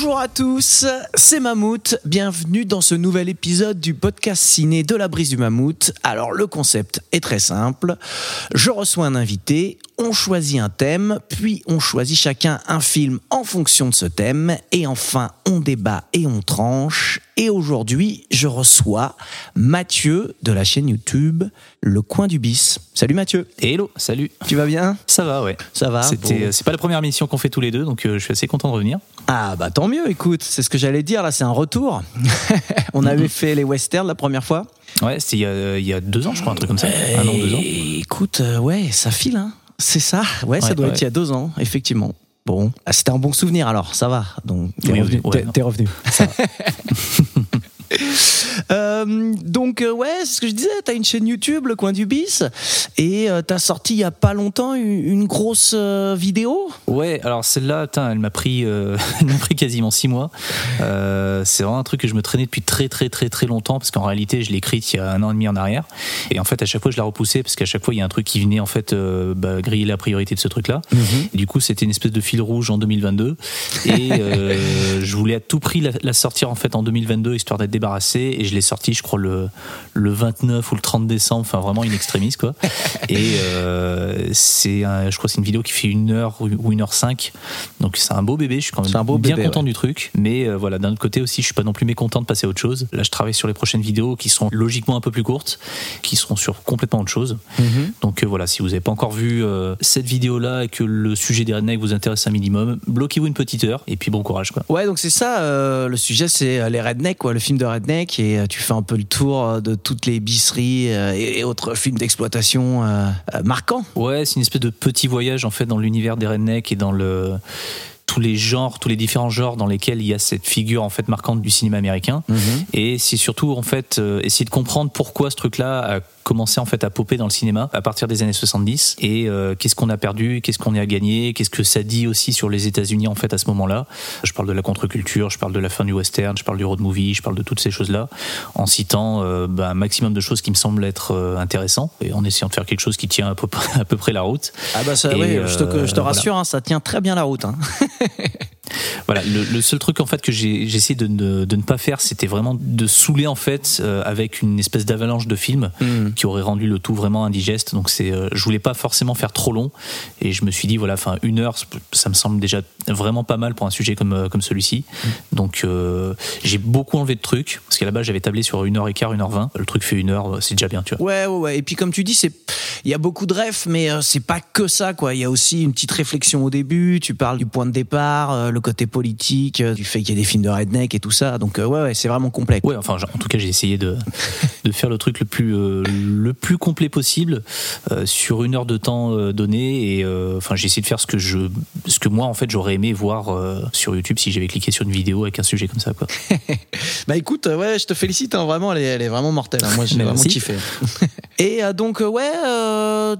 Bonjour à tous, c'est Mammouth. Bienvenue dans ce nouvel épisode du podcast ciné de la brise du Mammouth. Alors le concept est très simple. Je reçois un invité, on choisit un thème, puis on choisit chacun un film en fonction de ce thème, et enfin on débat et on tranche. Et aujourd'hui, je reçois Mathieu de la chaîne YouTube Le Coin du Bis. Salut Mathieu, Hello, salut. tu vas bien? Ça va, ouais. Ça va C'était, Bon. c'est pas la première mission qu'on fait tous les deux, donc euh, je suis assez content de revenir. Ah bah tant mieux, écoute, c'est ce que j'allais dire là, c'est un retour. On avait fait les westerns la première fois. Ouais, c'était il y, a, il y a deux ans, je crois, un truc comme ça. Un an, deux ans. Et écoute, euh, ouais, ça file, hein. C'est ça, ouais, ça doit ouais. être il y a deux ans, effectivement. Bon, Ah, c'était un bon souvenir alors, ça va. Donc t'es Oui, revenu. oui, ouais, t'es- non. t'es revenu. Euh, donc euh, ouais, c'est ce que je disais, t'as une chaîne YouTube, le coin du bis, et euh, t'as sorti il y a pas longtemps une, une grosse euh, vidéo. Ouais, alors celle-là, elle m'a pris, m'a pris quasiment six mois. C'est vraiment un truc que je me traînais depuis très très très très longtemps, parce qu'en réalité, je l'ai écrite il y a un an et demi en arrière. Et en fait, à chaque fois, je la repoussais, parce qu'à chaque fois, il y a un truc qui venait en fait bah, griller la priorité de ce truc-là. Et du coup, c'était une espèce de fil rouge en 2022. Et je voulais à tout prix la, la sortir en fait en 2022, histoire d'être débarrassé. Et je sorti, je crois, le, le 29 ou le 30 décembre, enfin vraiment une extrémiste, quoi. Et euh, c'est, un- je crois, c'est une vidéo qui fait une heure ou une heure cinq. Donc c'est un beau bébé. Je suis quand même C'est un beau bien bébé, content ouais. du truc. Mais euh, voilà, d'un autre côté aussi, je suis pas non plus mécontent de passer à autre chose. Là, je travaille sur les prochaines vidéos qui seront logiquement un peu plus courtes, qui seront sur complètement autre chose. Donc euh, voilà, si vous n'avez pas encore vu euh, cette vidéo-là et que le sujet des rednecks vous intéresse un minimum, bloquez-vous une petite heure et puis bon courage, quoi. Ouais, donc c'est ça, le sujet c'est les rednecks, quoi, le film de redneck, et tu fais un peu le tour euh, de toutes les bisseries euh, et, autres films d'exploitation euh, marquants. Ouais, c'est une espèce de petit voyage en fait dans l'univers des rednecks et dans le tous les genres, tous les différents genres dans lesquels il y a cette figure en fait marquante du cinéma américain. Et c'est surtout en fait euh, essayer de comprendre pourquoi ce truc-là a commencé en fait à popper dans le cinéma à partir des années 70 et euh, qu'est-ce qu'on a perdu, qu'est-ce qu'on a gagné, qu'est-ce que ça dit aussi sur les États-Unis en fait à ce moment-là? Je parle de la contre-culture, je parle de la fin du western, je parle du road movie, je parle de toutes ces choses-là en citant euh, bah, un maximum de choses qui me semblent être euh, intéressants et en essayant de faire quelque chose qui tient à peu, près- à peu près la route. Ah bah ça, Et, ouais, je te, euh, je te voilà. rassure, hein, ça tient très bien la route. hein. Voilà, le, le seul truc en fait que j'ai essayé de ne, de ne pas faire, c'était vraiment de saouler en fait euh, avec une espèce d'avalanche de films Mm. qui aurait rendu le tout vraiment indigeste. Donc c'est, euh, je voulais pas forcément faire trop long et je me suis dit voilà, enfin une heure, ça me semble déjà vraiment pas mal pour un sujet comme euh, comme celui-ci. Mm. Donc j'ai beaucoup enlevé de trucs parce qu'à la base j'avais tablé sur une heure et quart, une heure vingt. Le truc fait une heure, c'est déjà bien, tu vois. Ouais, ouais, ouais. Et puis comme tu dis, c'est, il y a beaucoup de rêves, mais c'est pas que ça, quoi. Il y a aussi une petite réflexion au début. Tu parles du point de départ, euh, le côté politique, euh, du fait qu'il y a des films de redneck et tout ça. Donc euh, ouais, ouais, c'est vraiment complet. Ouais, enfin, en tout cas, j'ai essayé de, de faire le truc le plus, euh, le plus complet possible euh, sur une heure de temps euh, donné. Et enfin, j'ai essayé de faire ce que je, ce que moi, en fait, j'aurais aimé voir sur YouTube si j'avais cliqué sur une vidéo avec un sujet comme ça, quoi. Bah écoute, ouais, je te félicite, hein, vraiment, elle est, elle est vraiment mortelle. hein. Moi, j'ai vraiment kiffé. Et donc, ouais,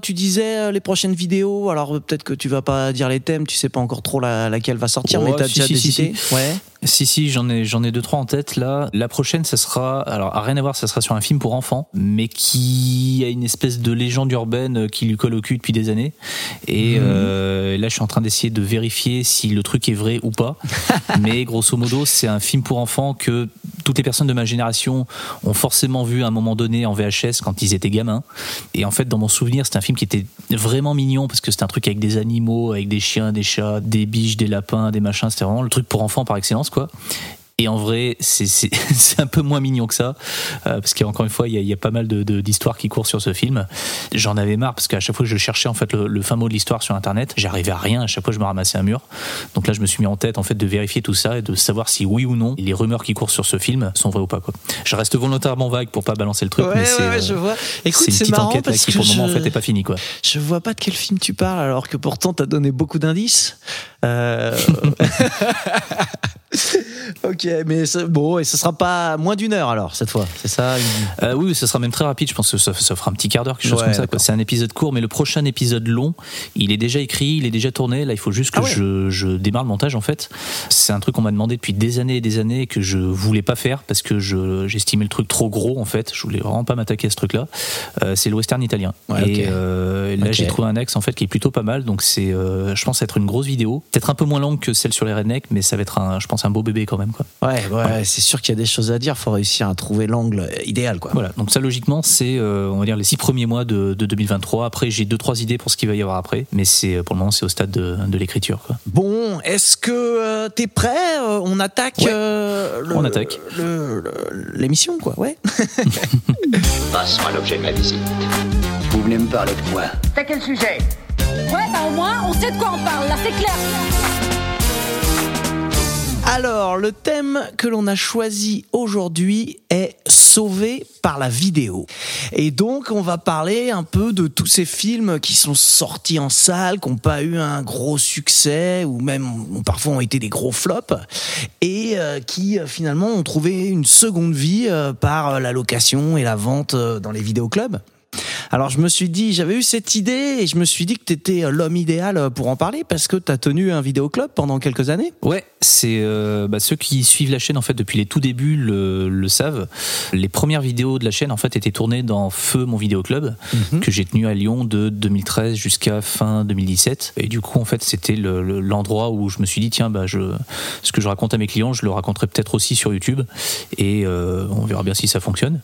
tu disais les prochaines vidéos. Alors peut-être que tu vas pas dire les thèmes, tu sais pas encore trop la- laquelle va sortir, mais t'as si, déjà si, si. Ouais. Si, si, j'en ai, j'en ai deux, trois en tête là. La prochaine, ça sera, alors, à rien à voir, ça sera sur un film pour enfants, mais qui a une espèce de légende urbaine euh, qui lui colle au cul depuis des années. Et euh, là, je suis en train d'essayer de vérifier si le truc est vrai ou pas. mais grosso modo, c'est un film pour enfants que toutes les personnes de ma génération ont forcément vu à un moment donné en VHS quand ils étaient gamins. Et en fait, dans mon souvenir, c'était un film qui était vraiment mignon parce que c'était un truc avec des animaux, avec des chiens, des chats, des biches, des lapins, des machins. C'était vraiment le truc pour enfants par excellence, quoi. Et en vrai, c'est- un peu moins mignon que ça, euh, parce qu'encore une fois, il y a, il y a pas mal de- de- d'histoires qui courent sur ce film. J'en avais marre, parce qu'à chaque fois que je cherchais en fait le, le fin mot de l'histoire sur Internet, j'arrivais à rien. À chaque fois, je me ramassais un mur. Donc là, je me suis mis en tête en fait de vérifier tout ça et de savoir si oui ou non les rumeurs qui courent sur ce film sont vraies ou pas. Quoi. Je reste volontairement vague pour pas balancer le truc, Ouais, mais c'est ouais, euh, je vois. Écoute, c'est une petite marrant enquête là, parce qui que pour le moment je- en fait est pas finie quoi. Je vois pas de quel film tu parles alors que pourtant t'as donné beaucoup d'indices. Euh... Ok, mais bon, et ce sera pas moins d'une heure alors cette fois, c'est ça une- Euh, oui, ce sera même très rapide. Je pense que ça, ça fera un petit quart d'heure, quelque chose Ouais, comme ça. C'est un épisode court, mais le prochain épisode long, il est déjà écrit, il est déjà tourné. Là, il faut juste que Ah ouais. je, je démarre le montage. En fait, c'est un truc qu'on m'a demandé depuis des années et des années que je voulais pas faire parce que je- j'estimais le truc trop gros. En fait, je voulais vraiment pas m'attaquer à ce truc-là. Euh, c'est le western italien. Ouais, et euh, là, j'ai trouvé un axe en fait qui est plutôt pas mal. Donc c'est, euh, je pense, être une grosse vidéo, peut-être un peu moins longue que celle sur les rednecks, mais ça va être un, je pense, un beau bébé quand même. Quoi. Ouais, ouais, c'est sûr qu'il y a des choses à dire. Faut réussir à trouver l'angle idéal, quoi. Voilà, donc ça logiquement c'est euh, on va dire les six premiers mois de, de 2023. Après j'ai deux trois idées pour ce qu'il va y avoir après, mais c'est euh, pour le moment c'est au stade de, de l'écriture. quoi. Bon, est-ce que euh, t'es prêt On attaque. Ouais. euh, le- On attaque. le- le- L'émission, quoi. Ouais. Passons à l'objet de ma visite. Vous venez me parler de quoi? T'as quel sujet? Ouais, bah au moins, on sait de quoi on parle, là, c'est clair. Alors, le thème que l'on a choisi aujourd'hui est sauvé par la vidéo. Et donc, on va parler un peu de tous ces films qui sont sortis en salle, qui n'ont pas eu un gros succès, ou même parfois ont été des gros flops, et euh, qui euh, finalement ont trouvé une seconde vie euh, par la location et la vente dans les vidéoclubs. Alors je me suis dit, j'avais eu cette idée et je me suis dit que tu étais l'homme idéal pour en parler parce que tu as tenu un vidéoclub pendant quelques années. Ouais, c'est euh, bah, ceux qui suivent la chaîne en fait depuis les tout débuts le, le savent. Les premières vidéos de la chaîne en fait étaient tournées dans Feu mon vidéoclub que j'ai tenu à Lyon de 2013 jusqu'à fin 2017. Et du coup en fait c'était le- le- l'endroit où je me suis dit tiens bah je ce que je raconte à mes clients je le raconterai peut-être aussi sur YouTube et euh, on verra bien si ça fonctionne.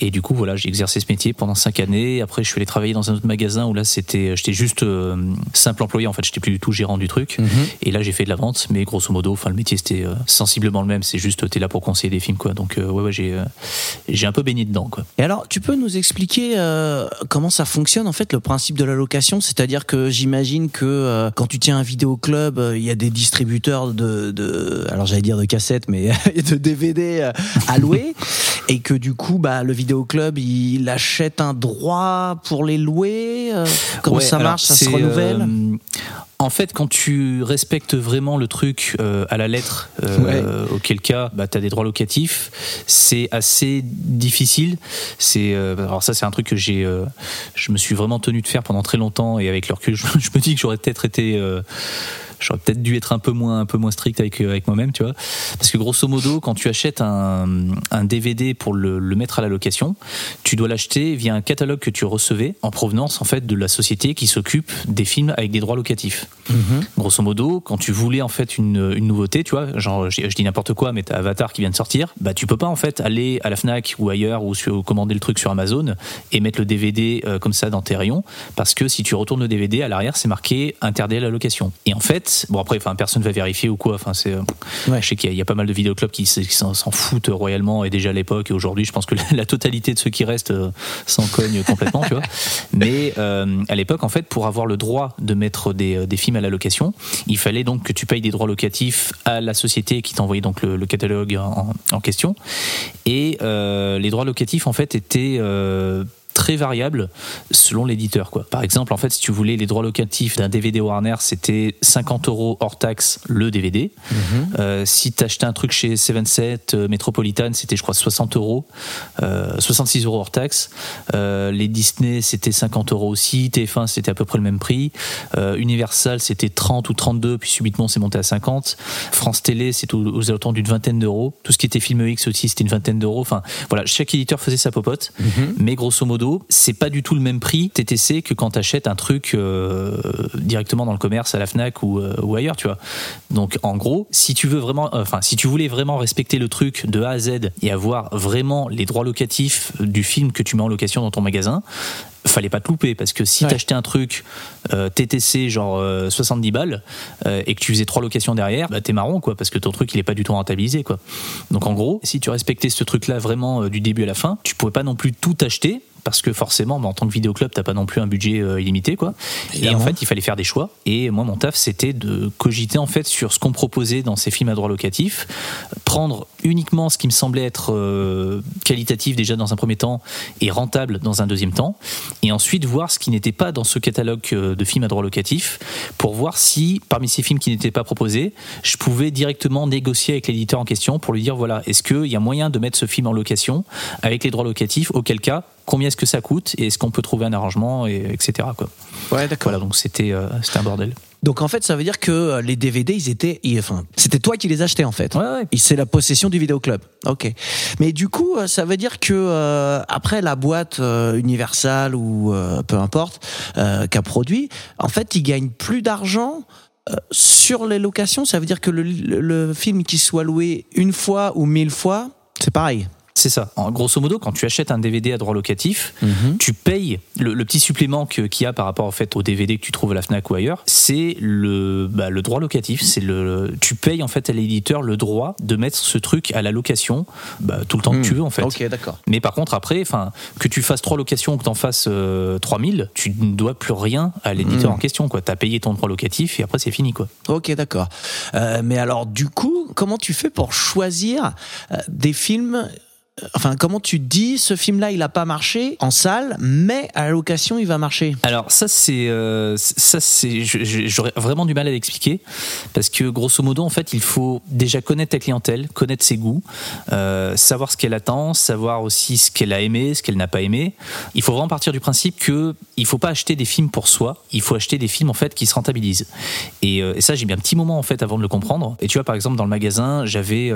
Et du coup voilà j'ai exercé ce métier pendant cinq années. Après je suis allé travailler dans un autre magasin où là c'était j'étais juste euh, simple employé en fait j'étais plus du tout gérant du truc. Et là, j'ai fait de la vente, mais grosso modo, enfin, le métier c'était euh, sensiblement le même. C'est juste, t'es là pour conseiller des films, quoi. Donc, euh, ouais, ouais, j'ai, euh, j'ai un peu baigné dedans, quoi. Et alors, tu peux nous expliquer euh, comment ça fonctionne en fait le principe de la location? C'est-à-dire que j'imagine que euh, quand tu tiens un vidéoclub, euh, il y a des distributeurs de, de alors j'allais dire de cassettes, mais de DVD euh, à louer, et que du coup, bah, le vidéoclub il achète un droit pour les louer. euh, comment Ouais, ça marche Ça se renouvelle? euh, en fait, quand tu respectes vraiment le truc euh, à la lettre, euh, auquel cas, bah, tu as des droits locatifs, c'est assez difficile. C'est euh, alors ça, c'est un truc que j'ai, je me suis vraiment tenu de faire pendant très longtemps, et avec le recul, je, je me dis que j'aurais peut-être été j'aurais peut-être dû être un peu moins un peu moins strict avec euh, avec moi-même tu vois. Parce que grosso modo quand tu achètes un, un DVD pour le, le mettre à la location tu dois l'acheter via un catalogue que tu recevais en provenance en fait de la société qui s'occupe des films avec des droits locatifs. Grosso modo quand tu voulais en fait une, une nouveauté tu vois genre je, je dis n'importe quoi mais t'as Avatar qui vient de sortir bah tu peux pas en fait aller à la Fnac ou ailleurs ou sur, commander le truc sur Amazon et mettre le DVD euh, comme ça dans tes rayons parce que si tu retournes le DVD à l'arrière c'est marqué interdit à la location. Et en fait bon après enfin personne va vérifier ou quoi. Enfin c'est euh, Ouais. je sais qu'il y, a- il y a pas mal de vidéoclubs qui, s'en foutent royalement et déjà à l'époque et aujourd'hui je pense que la, la totalité de ceux qui restent euh, s'en cognent complètement tu vois. Mais euh, à l'époque en fait pour avoir le droit de mettre des, des films à la location il fallait donc que tu payes des droits locatifs à la société qui t'envoyait donc le, le catalogue en, en question. Et euh, les droits locatifs en fait étaient euh, très variables selon l'éditeur quoi. Par exemple en fait si tu voulais les droits locatifs d'un DVD Warner c'était 50 euros hors taxe le DVD. Euh, si t'achetais un truc chez 77 euh, Metropolitan c'était je crois 60 euros, euh, 66 euros hors taxe. Euh, les Disney c'était 50 euros aussi, TF1 c'était à peu près le même prix. Euh, Universal c'était 30 ou 32 puis subitement c'est monté à 50. France Télé c'est aux, aux alentours d'une vingtaine d'euros. Tout ce qui était Film X aussi c'était une vingtaine d'euros. Enfin voilà chaque éditeur faisait sa popote, mais grosso modo c'est pas du tout le même prix TTC que quand t'achètes un truc euh, directement dans le commerce à la Fnac ou, euh, ou ailleurs tu vois. Donc en gros si tu veux vraiment, enfin si tu voulais vraiment respecter le truc de A à Z et avoir vraiment les droits locatifs du film que tu mets en location dans ton magasin fallait pas te louper parce que si Ouais. t'achetais un truc euh, TTC genre euh, 70 balles euh, et que tu faisais trois locations derrière bah t'es marron quoi parce que ton truc il est pas du tout rentabilisé quoi donc en gros si tu respectais ce truc là vraiment euh, du début à la fin tu pouvais pas non plus tout acheter parce que forcément, bah, en tant que vidéoclub, t'as pas non plus un budget euh, illimité, quoi. Et en fait, il fallait faire des choix. Et moi, mon taf, c'était de cogiter en fait sur ce qu'on proposait dans ces films à droit locatif, prendre uniquement ce qui me semblait être euh, qualitatif déjà dans un premier temps et rentable dans un deuxième temps, et ensuite voir ce qui n'était pas dans ce catalogue euh, de films à droit locatif pour voir si parmi ces films qui n'étaient pas proposés, je pouvais directement négocier avec l'éditeur en question pour lui dire voilà, est-ce qu'il y a moyen de mettre ce film en location avec les droits locatifs Auquel cas, combien est-ce que ça coûte et est-ce qu'on peut trouver un arrangement, et, etc. Quoi. Ouais, d'accord. Voilà, donc c'était euh, c'était un bordel. Donc en fait, ça veut dire que euh, les DVD, ils étaient, ils- enfin, c'était toi qui les achetais en fait. Ouais, ouais. Et c'est la possession du vidéoclub. Ok. Mais du coup, euh, ça veut dire que euh, après la boîte euh, Universal ou euh, peu importe qu'a produit, en fait, ils gagnent plus d'argent. euh, sur les locations, ça veut dire que le, le- le film qui soit loué une fois ou mille fois, c'est pareil. C'est ça. En grosso modo, quand tu achètes un DVD à droit locatif, Mhm. tu payes le, le petit supplément que- qu'il y a par rapport en fait au DVD que tu trouves à la Fnac ou ailleurs. C'est le, bah, le droit locatif. C'est le, tu payes en fait à l'éditeur le droit de mettre ce truc à la location bah, tout le temps que tu veux en fait. Hmm. Ok, d'accord. Mais par contre, après, enfin, que tu fasses trois locations ou que tu en fasses euh, 3000, tu ne dois plus rien à l'éditeur Hmm. en question. Tu as payé ton droit locatif et après, c'est fini. quoi. Ok, d'accord. Euh, mais alors, du coup, comment tu fais pour choisir euh, des films Enfin, comment tu dis ce film-là, il a pas marché en salle, mais à la location, il va marcher? Alors ça c'est euh, ça c'est j'aurais vraiment du mal à l'expliquer parce que grosso modo en fait il faut déjà connaître ta clientèle, connaître ses goûts, euh, savoir ce qu'elle attend, savoir aussi ce qu'elle a aimé, ce qu'elle n'a pas aimé. Il faut vraiment partir du principe que il faut pas acheter des films pour soi, il faut acheter des films en fait qui se rentabilisent. Et, euh, et ça j'ai mis un petit moment en fait avant de le comprendre. Et tu vois par exemple dans le magasin j'avais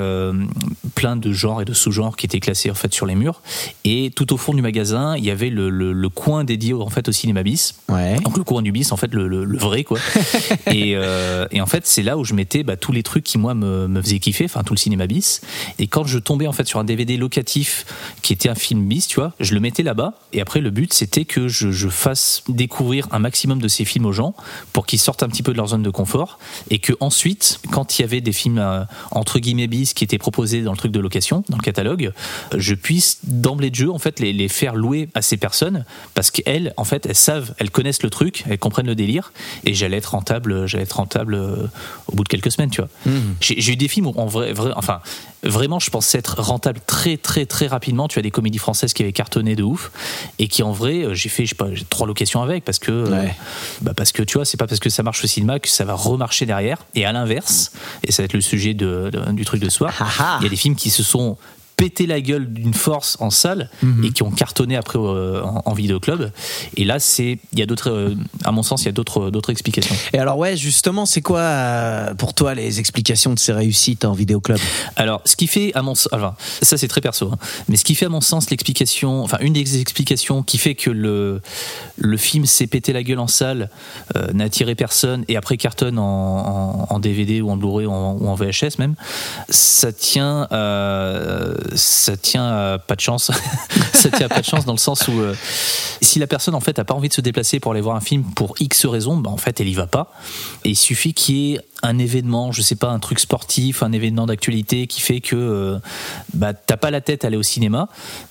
plein de genres et de sous-genres qui étaient classés en fait sur les murs et tout au fond du magasin il y avait le, le- le coin dédié en fait au cinéma bis. Ouais. Donc le courant du bis, en fait, le, le- le vrai, quoi. et, euh, et en fait, c'est là où je mettais bah, tous les trucs qui, moi, me, me faisaient kiffer, enfin, tout le cinéma bis. Et quand je tombais, en fait, sur un DVD locatif qui était un film bis, tu vois, je le mettais là-bas. Et après, le but, c'était que je, je fasse découvrir un maximum de ces films aux gens pour qu'ils sortent un petit peu de leur zone de confort. Et que ensuite, quand il y avait des films, euh, entre guillemets, bis qui étaient proposés dans le truc de location, dans le catalogue, je puisse, d'emblée de jeu, en fait, les, les faire louer à ces personnes parce qu'elles, en fait, elles savent, elles connaissent le truc, elles comprennent le délire, et j'allais être rentable, j'allais être rentable euh, au bout de quelques semaines, tu vois. J'ai j'ai eu des films où, en vrai, vrai- enfin, vraiment, je pensais être rentable très, très, très rapidement. Tu as des comédies françaises qui avaient cartonné de ouf, et qui, en vrai, euh, j'ai fait, je sais pas, trois locations avec, parce que, euh, bah parce que, tu vois, c'est pas parce que ça marche au cinéma que ça va remarcher derrière, et à l'inverse, et ça va être le sujet de- de- du truc de soir, Ah ah. il y a des films qui se sont pété la gueule d'une force en salle et qui ont cartonné après euh, en, en vidéoclub. Et là c'est il y a d'autres euh, à mon sens il y a d'autres d'autres explications. Et alors, ouais, justement, c'est quoi euh, pour toi les explications de ces réussites en vidéoclub? Alors ce qui fait à mon sens enfin, ça c'est très perso hein, mais ce qui fait à mon sens l'explication enfin une des explications qui fait que le le film s'est pété la gueule en salle euh, n'a attiré personne et après cartonne en, en, en DVD ou en Blu-ray ou en, ou en VHS même ça tient à, ça tient pas de chance. Ça tient pas de chance dans le sens où euh, si la personne en fait a pas envie de se déplacer pour aller voir un film pour X raisons bah, en fait elle y va pas. Et il suffit qu'il y ait un événement je sais pas un truc sportif un événement d'actualité qui fait que euh, bah t'as pas la tête à aller au cinéma.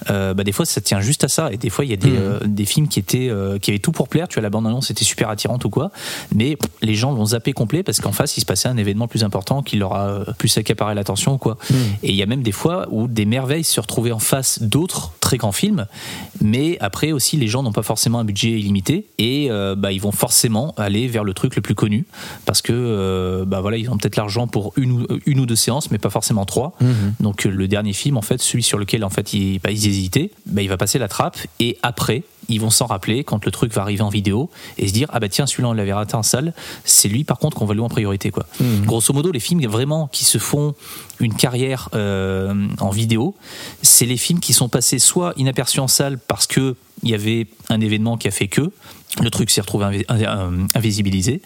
Euh, bah des fois ça tient juste à ça. Et des fois il y a des, euh, des films qui étaient euh, qui avaient tout pour plaire. Tu vois la bande annonce était super attirante ou quoi. Mais pff, les gens l'ont zappé complet parce qu'en face il se passait un événement plus important qui leur a plus accaparé l'attention ou quoi. Et il y a même des fois où des merveilles se retrouvaient en face d'autres très grands films. Mais après aussi les gens n'ont pas forcément un budget illimité. Et bah, ils vont forcément aller vers le truc le plus connu parce que euh, bah, voilà ils ont peut-être l'argent pour une ou, une ou deux séances mais pas forcément trois. Donc euh, le dernier film en fait celui sur lequel en fait ils, bah, ils hésitaient bah, il va passer la trappe et après ils vont s'en rappeler quand le truc va arriver en vidéo et se dire ah bah tiens celui-là on l'avait raté en salle c'est lui par contre qu'on va louer en priorité quoi. Grosso modo les films vraiment qui se font une carrière euh, en vidéo c'est les films qui sont passés soit inaperçus en salle parce que il y avait un événement qui a fait que le truc s'est retrouvé invi- in- invisibilisé,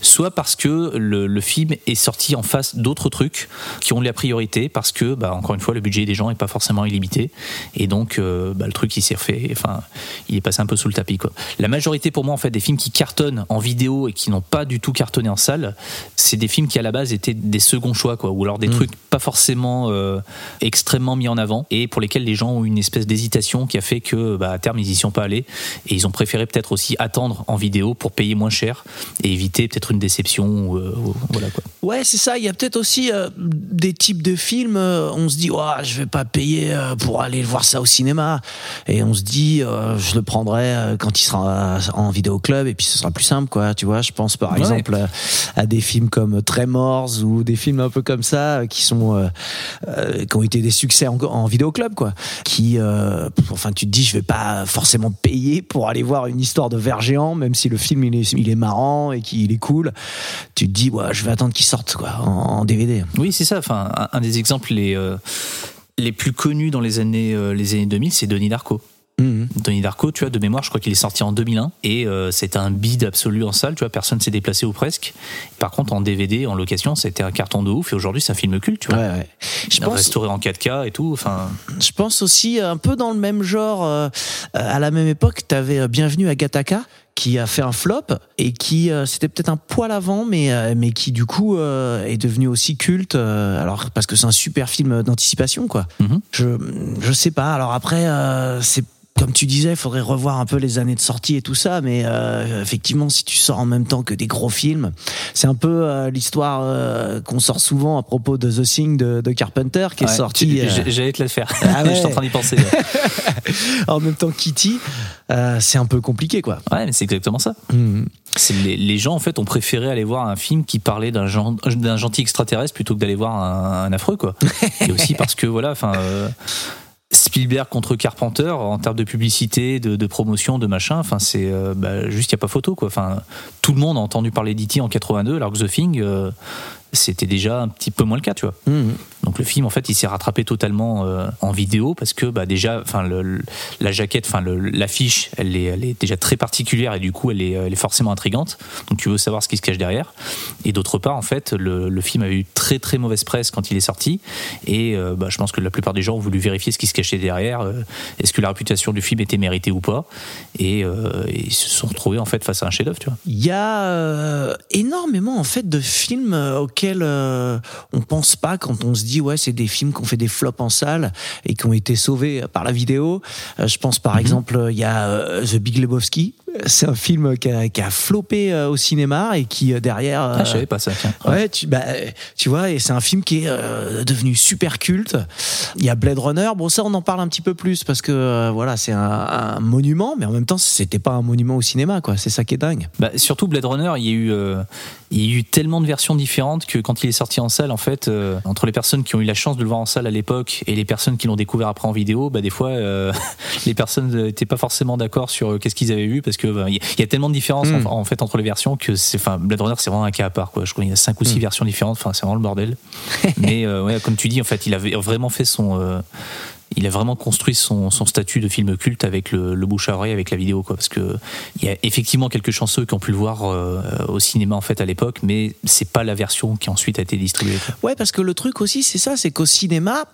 soit parce que le, le film est sorti en face d'autres trucs qui ont la priorité, parce que, bah, encore une fois, le budget des gens est pas forcément illimité, et donc euh, bah, le truc il s'est refait, enfin, il est passé un peu sous le tapis. Quoi. La majorité pour moi, en fait, des films qui cartonnent en vidéo et qui n'ont pas du tout cartonné en salle, c'est des films qui à la base étaient des seconds choix, quoi, ou alors des trucs pas forcément euh, extrêmement mis en avant, et pour lesquels les gens ont une espèce d'hésitation qui a fait que, bah, à terme, ils pas allés, et ils ont préféré peut-être aussi attendre en vidéo pour payer moins cher et éviter peut-être une déception. Ou, euh, voilà quoi. Ouais, c'est ça. Il y a peut-être aussi euh, des types de films. euh, on se dit, Ouah, je vais pas payer euh, pour aller voir ça au cinéma. Et on se dit, euh, je le prendrai quand il sera en vidéo club et puis ce sera plus simple, quoi. Tu vois, je pense par Ouais. exemple à des films comme Tremors ou des films un peu comme ça qui sont qui ont été des succès en, en vidéo club, quoi. Qui, enfin, tu te dis, je vais pas forcément payer pour aller voir une histoire de ver géant, même si le film il est, il est marrant et qu'il est cool. Tu te dis, ouais, je vais attendre qu'il sorte, quoi, en, en DVD. Oui, c'est ça. Enfin, un, un des exemples les, euh, les plus connus dans les années, euh, les années 2000, c'est Denis Darko. Mhm. Denis Darko, tu vois, de mémoire, je crois qu'il est sorti en 2001 et euh, c'était un bide absolu en salle, tu vois, personne s'est déplacé ou presque. Par contre, en DVD, en location, c'était un carton de ouf et aujourd'hui, c'est un film culte, tu vois. Ouais, ouais. Je pense, Restauré en 4K et tout, enfin. je pense aussi un peu dans le même genre. euh, à la même époque, t'avais euh, Bienvenue à Gattaca qui a fait un flop et qui euh, c'était peut-être un poil avant mais euh, mais qui du coup euh, est devenu aussi culte alors parce que c'est un super film d'anticipation quoi Mhm. je je sais pas alors après c'est comme tu disais, il faudrait revoir un peu les années de sortie et tout ça, mais euh, effectivement, si tu sors en même temps que des gros films, c'est un peu euh, l'histoire euh, qu'on sort souvent à propos de The Thing de, de Carpenter, qui est sorti J'allais te le faire. Ah ouais. je suis en train d'y penser. en même temps Kitty. C'est un peu compliqué, quoi. ouais, mais c'est exactement ça. C'est les, les gens en fait ont préféré aller voir un film qui parlait d'un gen- d'un gentil extraterrestre plutôt que d'aller voir un, un affreux quoi. Et aussi parce que voilà, enfin Spielberg contre Carpenter en termes de publicité, de, promotion, de machin, enfin c'est euh, bah, juste il y a pas photo quoi. Enfin tout le monde a entendu parler d'E.T. en 82 alors que The Thing euh, c'était déjà un petit peu moins le cas, tu vois. Mhm. Donc le film en fait il s'est rattrapé totalement euh, en vidéo parce que bah déjà enfin la jaquette enfin l'affiche elle est elle est déjà très particulière et du coup elle est elle est forcément intrigante. Donc tu veux savoir ce qui se cache derrière. Et d'autre part en fait le, le film a eu très très mauvaise presse quand il est sorti. Et euh, bah, je pense que la plupart des gens ont voulu vérifier ce qui se cachait derrière euh, est-ce que la réputation du film était méritée ou pas. Et, ils se sont retrouvés en fait face à un chef-d'œuvre tu vois. Il y a énormément en fait de films euh, auxquels euh, on pense pas quand on se dit ouais c'est des films qui ont fait des flops en salle et qui ont été sauvés par la vidéo. Euh, je pense par exemple il y a euh, The Big Lebowski. C'est un film qui a, qui a floppé euh, au cinéma et qui euh, derrière. ah, je savais pas ça tiens Ouais, tu, bah, euh, tu vois, et c'est un film qui est euh, devenu super culte. Il y a Blade Runner. Bon, ça, on en parle un petit peu plus parce que euh, voilà, c'est un, un monument, mais en même temps, c'était pas un monument au cinéma, quoi. C'est ça qui est dingue. Bah, surtout Blade Runner, il y a eu, euh, il y a eu tellement de versions différentes que quand il est sorti en salle, en fait, euh, entre les personnes qui ont eu la chance de le voir en salle à l'époque et les personnes qui l'ont découvert après en vidéo, bah, des fois, euh, les personnes n'étaient pas forcément d'accord sur euh, qu'est-ce qu'ils avaient vu parce que bah, il y, a tellement de différences en, en fait entre les versions que c'est, enfin, Blade Runner, c'est vraiment un cas à part. Quoi. Je crois qu'il y a cinq ou six versions différentes. Enfin, c'est vraiment le bordel. Mais euh, ouais, comme tu dis, en fait, il avait vraiment fait son euh, il a vraiment construit son, son statut de film culte avec le, le bouche à oreille, avec la vidéo, quoi. Parce que il y a effectivement quelques chanceux qui ont pu le voir euh, au cinéma en fait à l'époque, mais c'est pas la version qui ensuite a été distribuée. quoi. Ouais, parce que le truc aussi, c'est ça, c'est qu'au cinéma,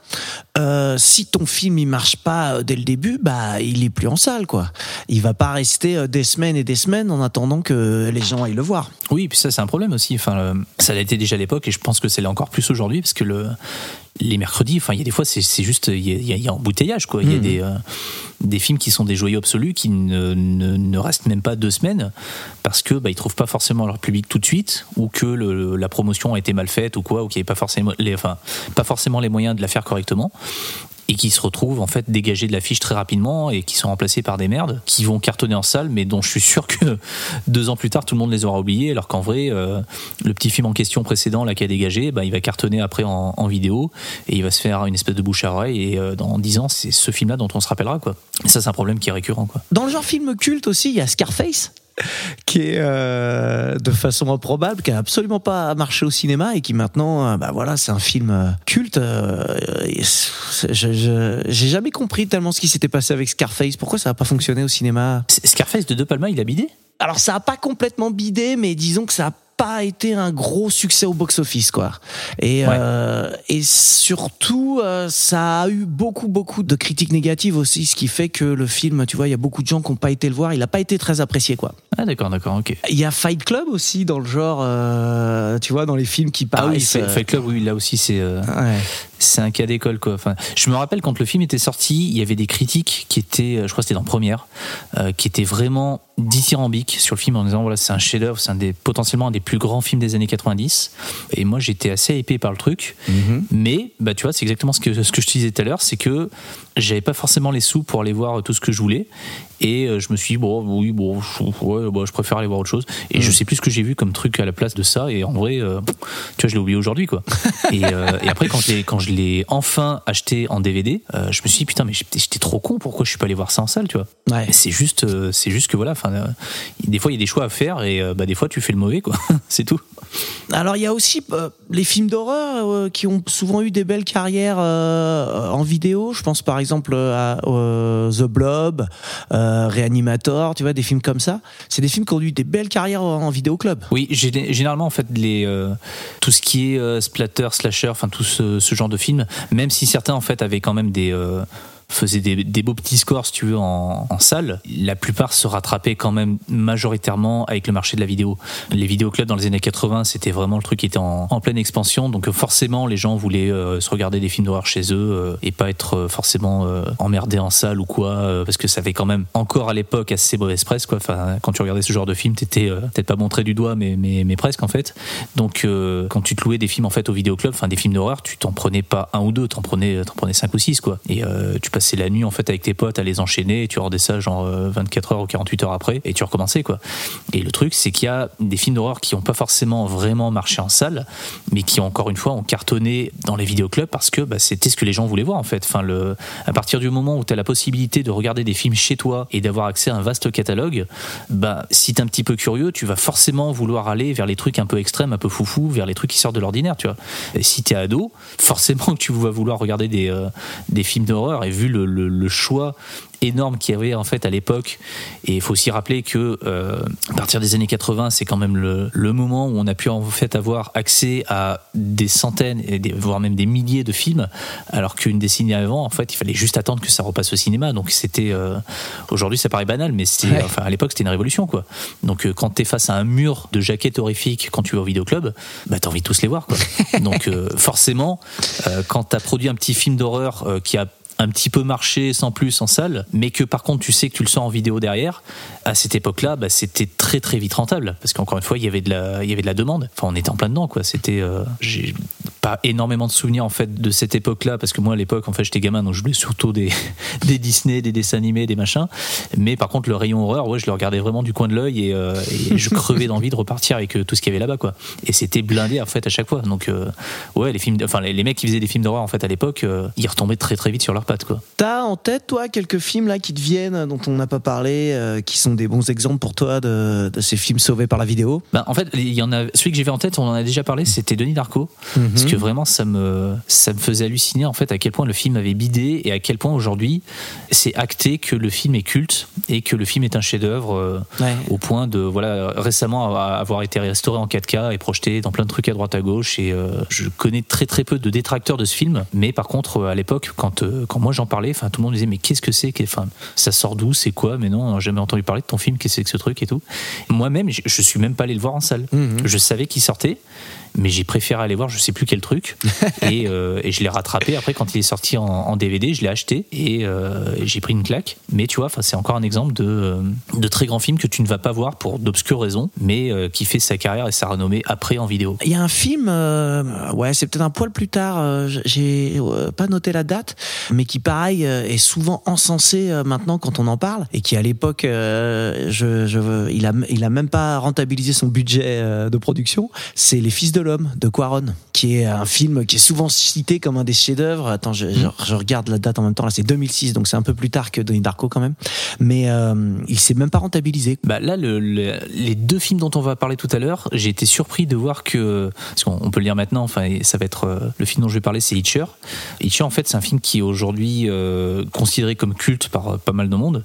euh, si ton film il marche pas euh, dès le début, bah il est plus en salle, quoi. Il va pas rester des semaines et des semaines en attendant que les gens aillent le voir. Oui, et puis ça c'est un problème aussi. Enfin, ça l'a été déjà à l'époque et je pense que c'est là encore plus aujourd'hui parce que le les mercredis, enfin il y a des fois c'est juste il y a, y y embouteillage quoi. Il y a des euh, des films qui sont des joyaux absolus qui ne, ne, ne restent même pas deux semaines parce que bah, ils trouvent pas forcément leur public tout de suite ou que le- la promotion a été mal faite ou quoi ou qu'il n'y avait pas forcément les enfin pas forcément les moyens de la faire correctement et qui se retrouvent en fait dégagés de l'affiche très rapidement et qui sont remplacés par des merdes qui vont cartonner en salle mais dont je suis sûr que deux ans plus tard tout le monde les aura oubliés alors qu'en vrai euh, le petit film en question précédent là qui a dégagé bah, il va cartonner après en, vidéo et il va se faire une espèce de bouche à oreille et euh, dans dix ans c'est ce film là dont on se rappellera quoi. Ça c'est un problème qui est récurrent quoi. Dans le genre film culte aussi, il y a Scarface qui est euh, de façon improbable, qui a absolument pas marché au cinéma et qui maintenant, euh, bah voilà, c'est un film euh, culte. J'ai jamais compris tellement ce qui s'était passé avec Scarface. Pourquoi ça a pas fonctionné au cinéma? Scarface de De Palma il a bidé alors ça a pas complètement bidé, mais disons que ça a pas été un gros succès au box-office, quoi. Et, Ouais. euh, et surtout, euh, ça a eu beaucoup, beaucoup de critiques négatives aussi, ce qui fait que le film, tu vois, il y a beaucoup de gens qui n'ont pas été le voir. Il n'a pas été très apprécié, quoi. Ah d'accord, d'accord, ok. Il y a Fight Club aussi dans le genre, euh, tu vois, dans les films qui Ah oui. Fight Club, oui, là aussi c'est ouais. C'est un cas d'école quoi. Enfin, je me rappelle quand le film était sorti, il y avait des critiques qui étaient, euh, je crois que c'était dans Première, euh, qui étaient vraiment dithyrambiques sur le film en disant voilà c'est un chef-d'œuvre, c'est un des potentiellement un des plus grands films des années 90. Et moi j'étais assez épais par le truc, mais bah tu vois c'est exactement ce que ce que je te disais tout à l'heure, c'est que j'avais pas forcément les sous pour aller voir tout ce que je voulais. Et euh, je me suis dit, bon, oui, bon, je, ouais, bah, je préfère aller voir autre chose. Et je sais plus ce que j'ai vu comme truc à la place de ça. Et en vrai, euh, tu vois, je l'ai oublié aujourd'hui, quoi. et, euh, et après, quand je l'ai, quand je l'ai enfin acheté en DVD, euh, je me suis dit, putain, mais j'étais, trop con, pourquoi je suis pas allé voir ça en salle, tu vois? Ouais. C'est juste, c'est juste que voilà, enfin, des fois, il y a des choix à faire et bah, des fois, tu fais le mauvais, quoi. c'est tout. Alors il y a aussi les films d'horreur qui ont souvent eu des belles carrières en vidéo. Je pense par exemple à euh, The Blob, euh, Reanimator, tu vois, des films comme ça. C'est des films qui ont eu des belles carrières en, vidéoclub. Oui, gé- généralement en fait les euh, tout ce qui est euh, splatter, slasher, enfin tout ce, ce genre de films, même si certains en fait avaient quand même des faisaient des, beaux petits scores si tu veux en, salle, la plupart se rattrapaient quand même majoritairement avec le marché de la vidéo. Les vidéoclubs dans les années 80, c'était vraiment le truc qui était en, pleine expansion, donc euh, forcément les gens voulaient euh, se regarder des films d'horreur chez eux euh, et pas être forcément emmerdés en salle ou quoi, parce que ça avait quand même encore à l'époque assez mauvaise presse quoi. Enfin, quand tu regardais ce genre de film, t'étais peut-être pas montré du doigt, mais presque en fait. Donc quand tu te louais des films en fait au vidéoclub, enfin des films d'horreur, tu t'en prenais pas un ou deux, t'en prenais prenais cinq ou six quoi. Et tu passais la nuit en fait avec tes potes à les enchaîner, et tu rendais ça genre euh, 24 heures ou 48 heures après, et tu recommençais quoi. Et le truc c'est qu'il y a des films d'horreur qui ont pas forcément vraiment marché en salle, mais qui encore une fois ont cartonné dans les vidéoclubs parce que bah, c'était ce que les gens voulaient voir en fait. Enfin le à partir du moment où tu as la possibilité de regarder des films chez toi et d'avoir accès à un vaste catalogue, bah si t'es un petit peu curieux, tu vas forcément vouloir aller vers les trucs un peu extrêmes, un peu foufou, vers les trucs qui sortent de l'ordinaire, tu vois. Si t'es ado, forcément que tu vas vouloir regarder des, euh, des films d'horreur et vu le, le- le choix énorme qu'il y avait en fait à l'époque. Et il faut aussi rappeler que euh, à partir des années 80 c'est quand même le, le moment où on a pu en fait avoir accès à des centaines et des, voire même des milliers de films alors qu'une décennie avant en fait il fallait juste attendre que ça repasse au cinéma. Donc c'était euh, aujourd'hui ça paraît banal mais c'est Ouais. enfin à l'époque c'était une révolution quoi. Donc euh, quand t'es face à un mur de jaquettes horrifiques quand tu vas au vidéoclub bah t'as envie de tous les voir quoi. Donc euh, forcément quand t'as produit un petit film d'horreur qui a un petit peu marché sans plus en salle, mais que par contre tu sais que tu le sors en vidéo derrière, à cette époque-là, bah, c'était très très vite rentable parce qu'encore une fois il y avait de la il y avait de la demande. Enfin on était en plein dedans quoi. C'était euh, j'ai pas énormément de souvenirs en fait de cette époque-là parce que moi à l'époque en fait j'étais gamin donc je voulais surtout des des Disney, des dessins animés, des machins. Mais par contre le rayon horreur, ouais je le regardais vraiment du coin de l'œil et, euh, et je crevais d'envie de repartir avec euh, tout ce qu'il y avait là-bas quoi. Et c'était blindé en fait à chaque fois. Donc ouais les films, enfin les, les mecs qui faisaient des films d'horreur en fait à l'époque, ils retombaient très très vite sur leurs pattes quoi. T'as en tête, toi, quelques films là qui te viennent, dont on n'a pas parlé, euh, qui sont des bons exemples pour toi de, de ces films sauvés par la vidéo? Ben, en fait, il y en a celui que vu en tête, on en a déjà parlé, c'était Denis Darko, parce que vraiment ça me ça me faisait halluciner en fait à quel point le film avait bidé et à quel point aujourd'hui c'est acté que le film est culte et que le film est un chef-d'œuvre euh, Ouais. au point de voilà récemment avoir- été restauré en 4K et projeté dans plein de trucs à droite à gauche. Et euh, je connais très très peu de détracteurs de ce film, mais par contre à l'époque quand quand moi j'en parlais, enfin tout le monde disait mais qu'est-ce que c'est, enfin ça sort d'où, c'est quoi, mais non, on n'a jamais entendu parler de ton film, qu'est-ce que c'est que ce truc et tout. Moi-même, je, je suis même pas allé le voir en salle. Je savais qu'il sortait, mais j'ai préféré aller voir je sais plus quel truc. Et, euh, et je l'ai rattrapé après quand il est sorti en, en DVD je l'ai acheté et euh, j'ai pris une claque. Mais tu vois enfin, c'est encore un exemple de, euh, de très grand film que tu ne vas pas voir pour d'obscures raisons mais euh, qui fait sa carrière et sa renommée après en vidéo. Il y a un film, ouais, c'est peut-être un poil plus tard, j'ai pas noté la date, mais qui pareil euh, est souvent encensé euh, maintenant quand on en parle, et qui à l'époque, euh, il a, il a même pas rentabilisé son budget de production. C'est Les Fils de l'homme de Quaron, qui est un film qui est souvent cité comme un des chefs-d'œuvre. Attends, je, je- je regarde la date en même temps. Là, c'est 2006, donc c'est un peu plus tard que Donnie Darko quand même. Mais euh, il s'est même pas rentabilisé. Bah là, le- le- les deux films dont on va parler tout à l'heure, j'ai été surpris de voir que, parce qu'on on peut le lire maintenant, enfin, ça va être euh, le film dont je vais parler, c'est Hitcher. Hitcher, en fait, c'est un film qui est aujourd'hui euh, considéré comme culte par euh, pas mal de monde,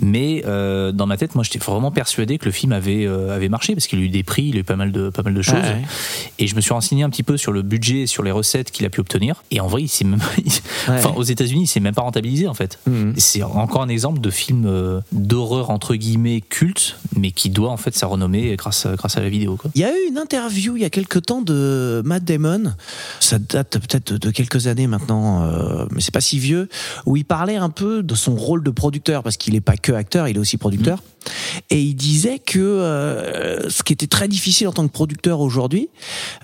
mais euh, dans ma tête, moi, j'étais vraiment persuadé que le film avait avait marché parce qu'il a eu des prix, il a eu pas mal de pas mal de choses, ouais. et je me suis renseigné un petit peu sur le budget, et sur les recettes qu'il a pu obtenir, et en vrai, il même, enfin, aux États-Unis, il s'est même pas rentabilisé en fait. Mhm. C'est encore un exemple de film euh, d'horreur entre guillemets culte, mais qui doit en fait sa renommée grâce à, grâce à la vidéo. Quoi. Il y a eu une interview il y a quelque temps de Matt Damon, ça date peut-être de quelques années maintenant, euh, mais c'est pas si vieux, où il parlait un peu de son rôle de producteur, parce qu'il est pas que acteur, il est aussi producteur. Et il disait que euh, ce qui était très difficile en tant que producteur aujourd'hui,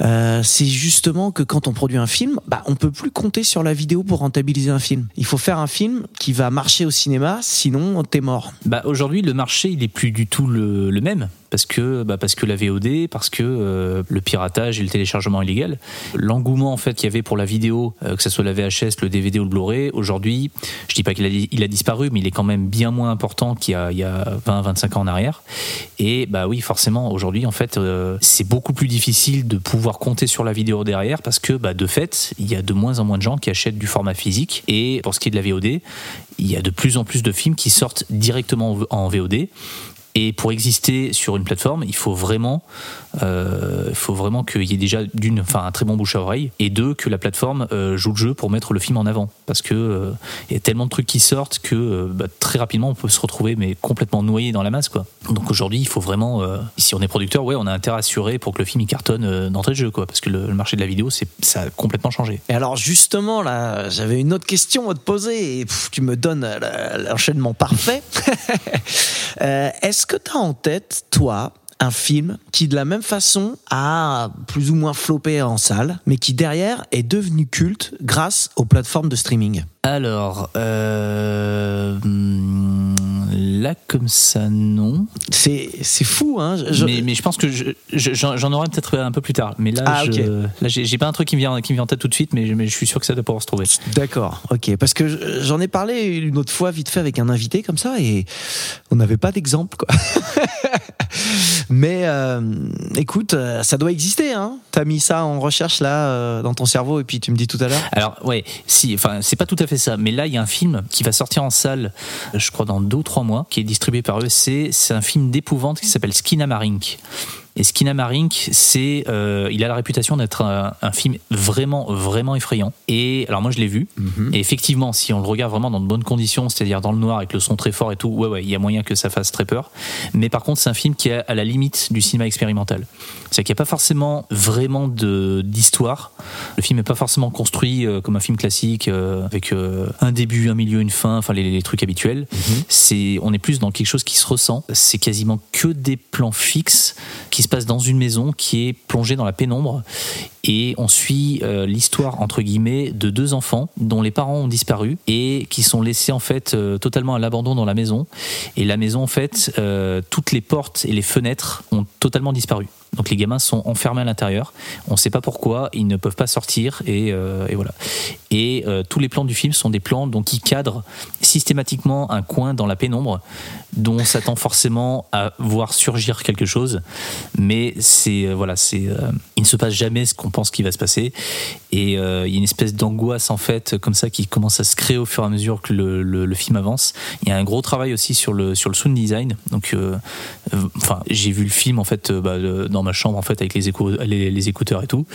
euh, c'est justement que quand on produit un film, bah, on peut plus compter sur la vidéo pour rentabiliser un film. Il faut faire un film qui va marcher au cinéma, sinon t'es mort. Bah, aujourd'hui, le marché il est plus du tout le, le même. Parce que, bah, parce que la VOD, parce que euh, le piratage et le téléchargement illégal, l'engouement en fait qu'il y avait pour la vidéo, euh, que ce soit la VHS, le DVD ou le Blu-ray, aujourd'hui, je dis pas qu'il a, il a disparu, mais il est quand même bien moins important qu'il y a, il y a 20-25 ans en arrière. Et bah oui, forcément, aujourd'hui, en fait, euh, c'est beaucoup plus difficile de pouvoir compter sur la vidéo derrière parce que, bah, de fait, il y a de moins en moins de gens qui achètent du format physique. Et pour ce qui est de la VOD, il y a de plus en plus de films qui sortent directement en VOD. Et pour exister sur une plateforme, il faut vraiment, il faut vraiment qu'il y ait déjà d'une, enfin un très bon bouche à oreille, et deux que la plateforme euh, joue le jeu pour mettre le film en avant, parce que euh, il y a tellement de trucs qui sortent que euh, bah, très rapidement on peut se retrouver mais complètement noyé dans la masse quoi. Donc aujourd'hui il faut vraiment, euh, si on est producteur, ouais, on a intérêt à assurer pour que le film il cartonne euh, d'entrée de jeu quoi, parce que le, marché de la vidéo c'est ça a complètement changé. Et alors justement là, j'avais une autre question à te poser et tu me donnes l'enchaînement parfait. Euh, Est-ce que tu as en tête, toi, un film qui de la même façon a plus ou moins floppé en salle, mais qui derrière est devenu culte grâce aux plateformes de streaming Alors euh, là comme ça non. C'est c'est fou, hein je- mais, mais je pense que je- je- j'en j'en aurai peut-être un peu plus tard. Mais là, Ah, je- ok. là j'ai j'ai pas un truc qui me vient qui me vient en tête tout de suite, mais, je- mais je suis sûr que ça doit pouvoir se trouver. D'accord, ok. Parce que je- j'en ai parlé une autre fois vite fait avec un invité comme ça et on n'avait pas d'exemple quoi. Mais euh, écoute, euh, ça doit exister. Hein. T'as mis ça en recherche là euh, dans ton cerveau et puis tu me dis tout à l'heure. Alors ouais, si, enfin c'est pas tout à fait ça, mais là il y a un film qui va sortir en salle, je crois dans deux ou trois mois, qui est distribué par ESC. C'est un film d'épouvante qui s'appelle Skinamarink. Et Skinamarink, c'est, euh, il a la réputation d'être un, un film vraiment, vraiment effrayant. Et alors moi je l'ai vu. Et effectivement, si on le regarde vraiment dans de bonnes conditions, c'est-à-dire dans le noir avec le son très fort et tout, ouais ouais, il y a moyen que ça fasse très peur. Mais par contre, c'est un film qui est à la limite du cinéma expérimental. C'est-à-dire qu'il n'y a pas forcément vraiment de d'histoire. Le film n'est pas forcément construit euh, comme un film classique euh, avec euh, un début, un milieu, une fin, enfin les, les trucs habituels. C'est, on est plus dans quelque chose qui se ressent. C'est quasiment que des plans fixes qui se passent dans une maison qui est plongée dans la pénombre et on suit euh, l'histoire entre guillemets de deux enfants dont les parents ont disparu et qui sont laissés en fait euh, totalement à l'abandon dans la maison. Et la maison en fait euh, toutes les portes et les fenêtres ont totalement disparu. Donc les gamins sont enfermés à l'intérieur. On ne sait pas pourquoi. Ils ne peuvent pas sortir et, voilà. Et tous les plans du film sont des plans donc qui cadrent systématiquement un coin dans la pénombre dont on s'attend forcément à voir surgir quelque chose. Mais c'est voilà c'est il ne se passe jamais ce qu'on pense qu'il va se passer. Et euh, il y a une espèce d'angoisse en fait comme ça qui commence à se créer au fur et à mesure que le, film avance. Il y a un gros travail aussi sur le sur le sound design. Donc euh, euh, enfin j'ai vu le film en fait bah, dans ma chambre en fait avec les écouteurs et tout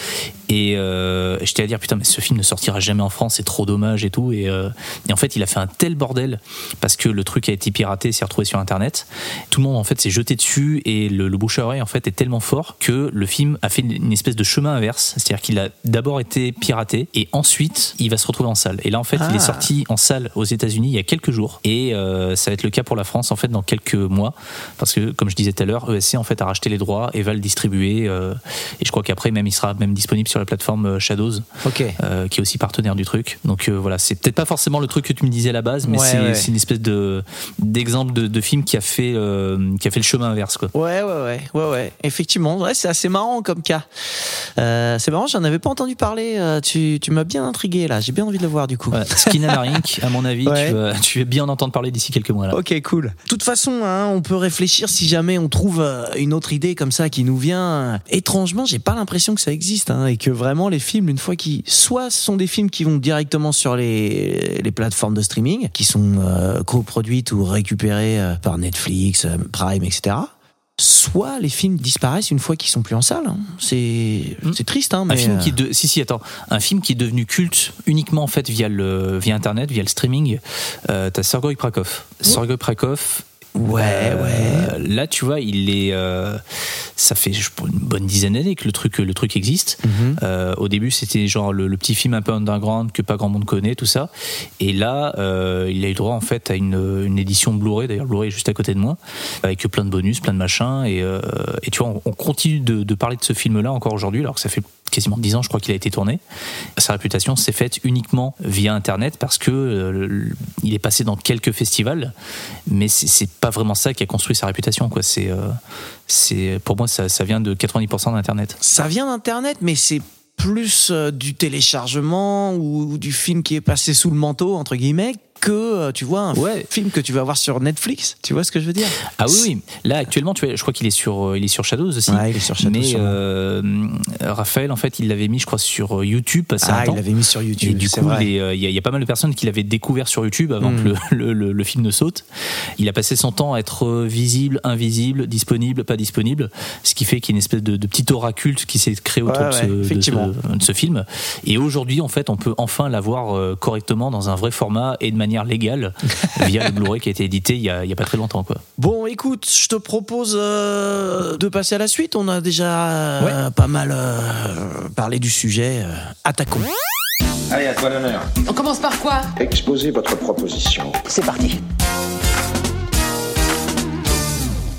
et euh, j'étais à dire putain mais ce film ne sortira jamais en France c'est trop dommage et tout. Et, euh, et en fait il a fait un tel bordel parce que le truc a été piraté s'est retrouvé sur internet. Tout le monde en fait s'est jeté dessus et le, le bouche à oreille en fait est tellement fort que le film a fait une, espèce de chemin inverse. C'est-à-dire qu'il a d'abord été piraté et ensuite il va se retrouver en salle. Et là en fait il Ah. est sorti en salle aux États-Unis il y a quelques jours. Et euh, ça va être le cas pour la France en fait dans quelques mois. Parce que comme je disais tout à l'heure ESC en fait a racheté les droits et va le distribué. euh, et je crois qu'après même il sera même disponible sur la plateforme euh, Shadows, Ok. euh, qui est aussi partenaire du truc. Donc euh, voilà, c'est peut-être pas forcément le truc que tu me disais à la base, mais Ouais, c'est ouais. une espèce de d'exemple de, de film qui a fait euh, qui a fait le chemin inverse quoi. Ouais, ouais, ouais, ouais, ouais. Effectivement, ouais, c'est assez marrant comme cas. C'est marrant, j'en avais pas entendu parler. tu, tu m'as bien intrigué là. J'ai bien envie de le voir du coup. Skin Inc, à mon avis, tu, vas, tu vas bien en entendre parler d'ici quelques mois là. Ok, cool. De toute façon, hein, on peut réfléchir si jamais on trouve une autre idée comme ça qui nous vient. Étrangement, j'ai pas l'impression que ça existe hein, et que vraiment les films, une fois qu'ils, soit ce sont des films qui vont directement sur les, les plateformes de streaming, qui sont euh, coproduites ou récupérées euh, par Netflix, euh, Prime, etc. Soit les films disparaissent une fois qu'ils sont plus en salle. hein. C'est c'est triste, hein, mais Un film qui de... si si attends un film qui est devenu culte uniquement en fait via le via internet via le streaming euh, t'as Sergei Prakov Sergei Prakov Ouais, euh, Là, tu vois, il est. euh, ça fait je une bonne dizaine d'années que le truc, le truc existe. Mhm. Euh, au début, c'était genre le, le petit film un peu underground que pas grand monde connaît, tout ça. Et là, il a eu droit en fait à une, une édition Blu-ray. D'ailleurs, le Blu-ray est juste à côté de moi, avec plein de bonus, plein de machins. Et, et tu vois, on, on continue de, de parler de ce film-là encore aujourd'hui, alors que ça fait quasiment 10 ans, je crois qu'il a été tourné. Sa réputation s'est faite uniquement via Internet parce que euh, il est passé dans quelques festivals, mais c'est pas vraiment ça qui a construit sa réputation. Quoi. C'est, euh, pour moi, ça, vient de 90% d'Internet. Ça vient d'Internet, mais c'est plus euh, du téléchargement ou du film qui est passé sous le manteau, entre guillemets, que, euh, tu vois, un Ouais. film que tu vas voir sur Netflix. Tu vois ce que je veux dire? Ah oui, oui. Là, actuellement, tu vois, je crois qu'il est sur, euh, il est sur Shadows aussi. Ouais, il est sur Shadows, Mais euh, Raphaël, en fait, il l'avait mis, je crois, sur YouTube Ah, il l'avait mis sur YouTube. Et du coup, il y, a- il y a pas mal de personnes qui l'avaient découvert sur YouTube avant que le, le- le- le film ne saute. Il a passé son temps à être visible, invisible, disponible, pas disponible, ce qui fait qu'il y a une espèce de, de petit aura culte qui s'est créé autour Ouais, de, ce, de ce- effectivement. de ce film. Et aujourd'hui, en fait, on peut enfin l'avoir correctement dans un vrai format et de manière légale via le Blu-ray qui a été édité il y a, il y a pas très longtemps, quoi. Bon, écoute, je te propose euh, de passer à la suite. On a déjà euh, pas mal euh, parlé du sujet. Attaquons. Allez, à toi l'honneur. On commence par quoi? Exposez votre proposition. C'est parti.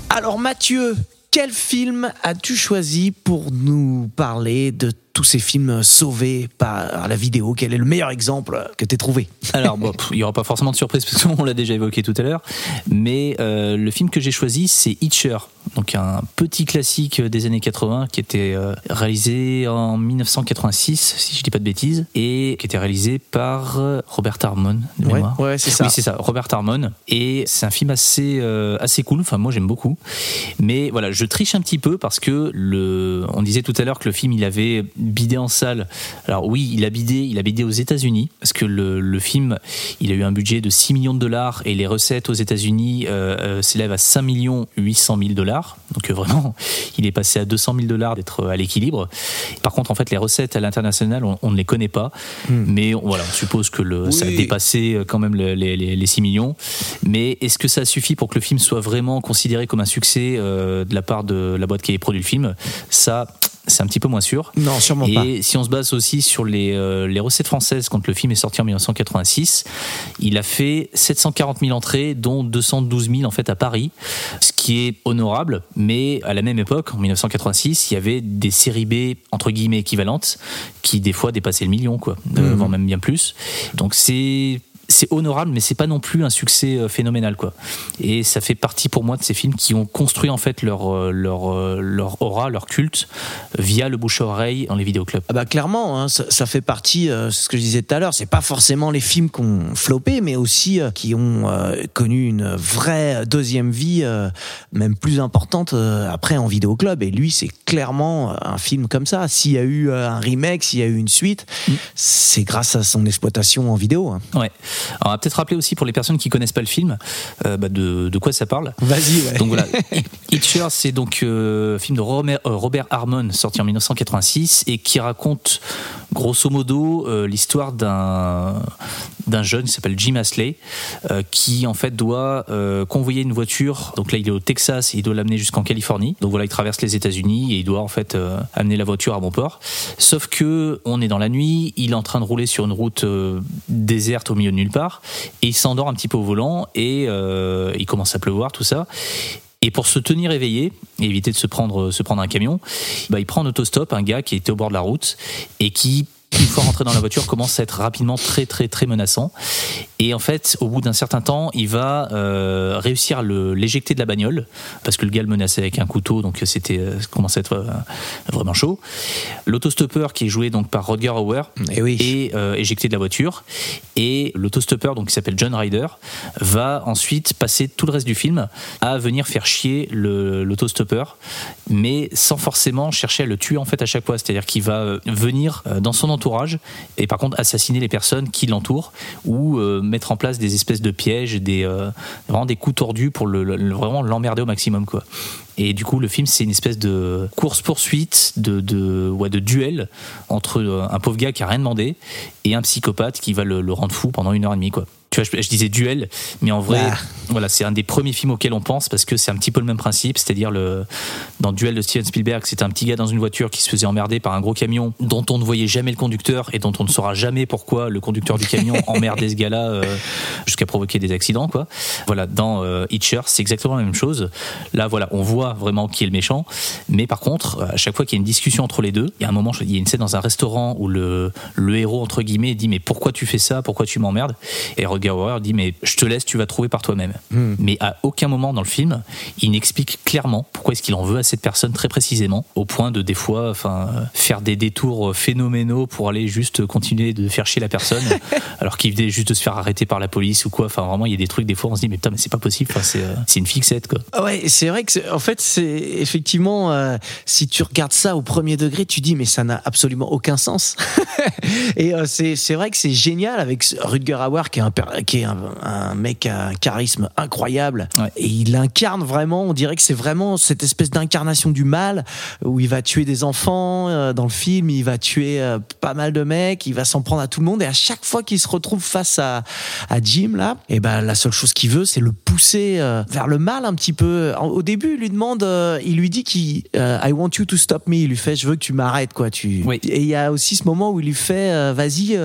Alors Mathieu, quel film as-tu choisi pour nous parler de tous ces films sauvés par la vidéo Quel est le meilleur exemple que tu trouvé? Alors, bon, il n'y aura pas forcément de surprise parce qu'on l'a déjà évoqué tout à l'heure. Mais euh, le film que j'ai choisi, c'est Hitcher. Donc, un petit classique des années 80 qui était euh, réalisé en 1986, si je dis pas de bêtises, et qui était réalisé par euh, Robert Harmon, de Ouais, mémoire. ouais, c'est ça. Oui, c'est ça, Robert Harmon. Et c'est un film assez, euh, assez cool. Enfin, moi, j'aime beaucoup. Mais voilà, je triche un petit peu parce que le, on disait tout à l'heure que le film, il avait bidé en salle. Alors oui, il a bidé, il a bidé aux États-Unis parce que le, le film, il a eu un budget de 6 millions de dollars et les recettes aux États-Unis euh, euh, s'élèvent à 5 millions 800 000 dollars. Donc euh, vraiment, il est passé à 200 000 dollars d'être à l'équilibre. Par contre, en fait, les recettes à l'international, on, on ne les connaît pas, mais on- voilà, on suppose que le, ça a dépassé quand même le- les, les- les 6 millions. Mais est-ce que ça suffit pour que le film soit vraiment considéré comme un succès euh, de la part de la boîte qui a produit le film? Ça, c'est un petit peu moins sûr. Non, sûrement Et pas. si on se base aussi sur les, euh, les recettes françaises quand le film est sorti en 1986, il a fait 740 000 entrées, dont 212 000 en fait à Paris, ce qui est honorable. Mais à la même époque, en 1986, il y avait des séries B entre guillemets équivalentes qui des fois dépassaient le million, quoi, euh, voire même bien plus. Donc c'est c'est honorable, mais c'est pas non plus un succès euh, phénoménal, quoi. Et ça fait partie pour moi de ces films qui ont construit en fait leur euh, leur euh, leur aura, leur culte via le bouche à oreille dans les vidéoclubs. Ah bah clairement, hein, ça, ça fait partie, euh, c'est ce que je disais tout à l'heure, c'est pas forcément les films qui ont floppé, mais aussi euh, qui ont euh, connu une vraie deuxième vie, même plus importante après en vidéoclub. Et lui, c'est clairement un film comme ça. S'il y a eu un remake, s'il y a eu une suite, c'est grâce à son exploitation en vidéo. hein. Ouais. Alors, on va peut-être rappeler aussi pour les personnes qui connaissent pas le film, euh, bah, de, de quoi ça parle. Vas-y, ouais. Donc voilà, Hitcher, c'est donc euh, un film de Robert, euh, Robert Harmon sorti en 1986 et qui raconte grosso modo euh, l'histoire d'un d'un jeune qui s'appelle Jim Asley euh, qui en fait doit euh, convoyer une voiture. Donc là, il est au Texas et il doit l'amener jusqu'en Californie. Donc voilà, il traverse les États-Unis et il doit en fait euh, amener la voiture à bon port. Sauf que on est dans la nuit, il est en train de rouler sur une route déserte au milieu de nulle part et il s'endort un petit peu au volant et il commence à pleuvoir tout ça. Et pour se tenir éveillé et éviter de se prendre, se prendre un camion, bah, il prend en autostop un gars qui était au bord de la route et qui une fois rentré dans la voiture, commence à être rapidement très très très menaçant. Et en fait, au bout d'un certain temps, il va euh, réussir à l'éjecter de la bagnole parce que le gars le menaçait avec un couteau, donc c'était euh, ça commençait à être euh, vraiment chaud. L'autostoppeur qui est joué donc par Rodger Hauer Eh oui. est euh, éjecté de la voiture et l'autostoppeur donc qui s'appelle John Ryder va ensuite passer tout le reste du film à venir faire chier l'autostoppeur mais sans forcément chercher à le tuer en fait à chaque fois c'est-à-dire qu'il va venir dans son entourage et par contre assassiner les personnes qui l'entourent ou euh, mettre en place des espèces de pièges des euh, vraiment des coups tordus pour le, vraiment l'emmerder au maximum quoi et du coup, le film, c'est une espèce de course-poursuite, de, de, ouais, de duel entre euh, un pauvre gars qui a rien demandé et un psychopathe qui va le, le rendre fou pendant une heure et demie, quoi. Tu vois, je, je disais duel, mais en vrai, Ah. voilà, c'est un des premiers films auxquels on pense parce que c'est un petit peu le même principe, c'est-à-dire le dans Duel de Steven Spielberg, c'était un petit gars dans une voiture qui se faisait emmerder par un gros camion dont on ne voyait jamais le conducteur et dont on ne saura jamais pourquoi le conducteur du camion emmerdait ce gars-là euh, jusqu'à provoquer des accidents, quoi. Voilà, dans euh, Hitcher, c'est exactement la même chose. Là, voilà, on voit vraiment qui est le méchant, mais par contre, à chaque fois qu'il y a une discussion entre les deux, il y a un moment, il y a une scène dans un restaurant où le, le héros entre guillemets dit mais pourquoi tu fais ça, pourquoi tu m'emmerdes? Et Rodger Hauer dit mais je te laisse, tu vas trouver par toi-même. Mais à aucun moment dans le film, il n'explique clairement pourquoi est-ce qu'il en veut à cette personne très précisément, au point de des fois, enfin, euh, faire des détours phénoménaux pour aller juste continuer de faire chier la personne, alors qu'il venait juste de se faire arrêter par la police ou quoi. Enfin, vraiment, il y a des trucs des fois, on se dit mais putain, mais c'est pas possible. Enfin, c'est euh, c'est une fixette quoi. Ah Ouais, c'est vrai que c'est- en fait c'est effectivement euh, si tu regardes ça au premier degré, tu dis mais ça n'a absolument aucun sens. Et euh, c'est vrai que c'est génial avec Rutger Hauer qui est un per- qui est un, un mec à un charisme incroyable Ouais. et il incarne vraiment, on dirait que c'est vraiment cette espèce d'incarnation du mal où il va tuer des enfants euh, dans le film, il va tuer euh, pas mal de mecs, il va s'en prendre à tout le monde et à chaque fois qu'il se retrouve face à à Jim là, et ben la seule chose qu'il veut c'est le pousser vers le mal un petit peu. Au début, il lui demande, euh, il lui dit qu'il euh, I want you to stop me, il lui fait je veux que tu m'arrêtes quoi, tu Oui. Et il y a aussi ce moment où il lui fait euh, vas-y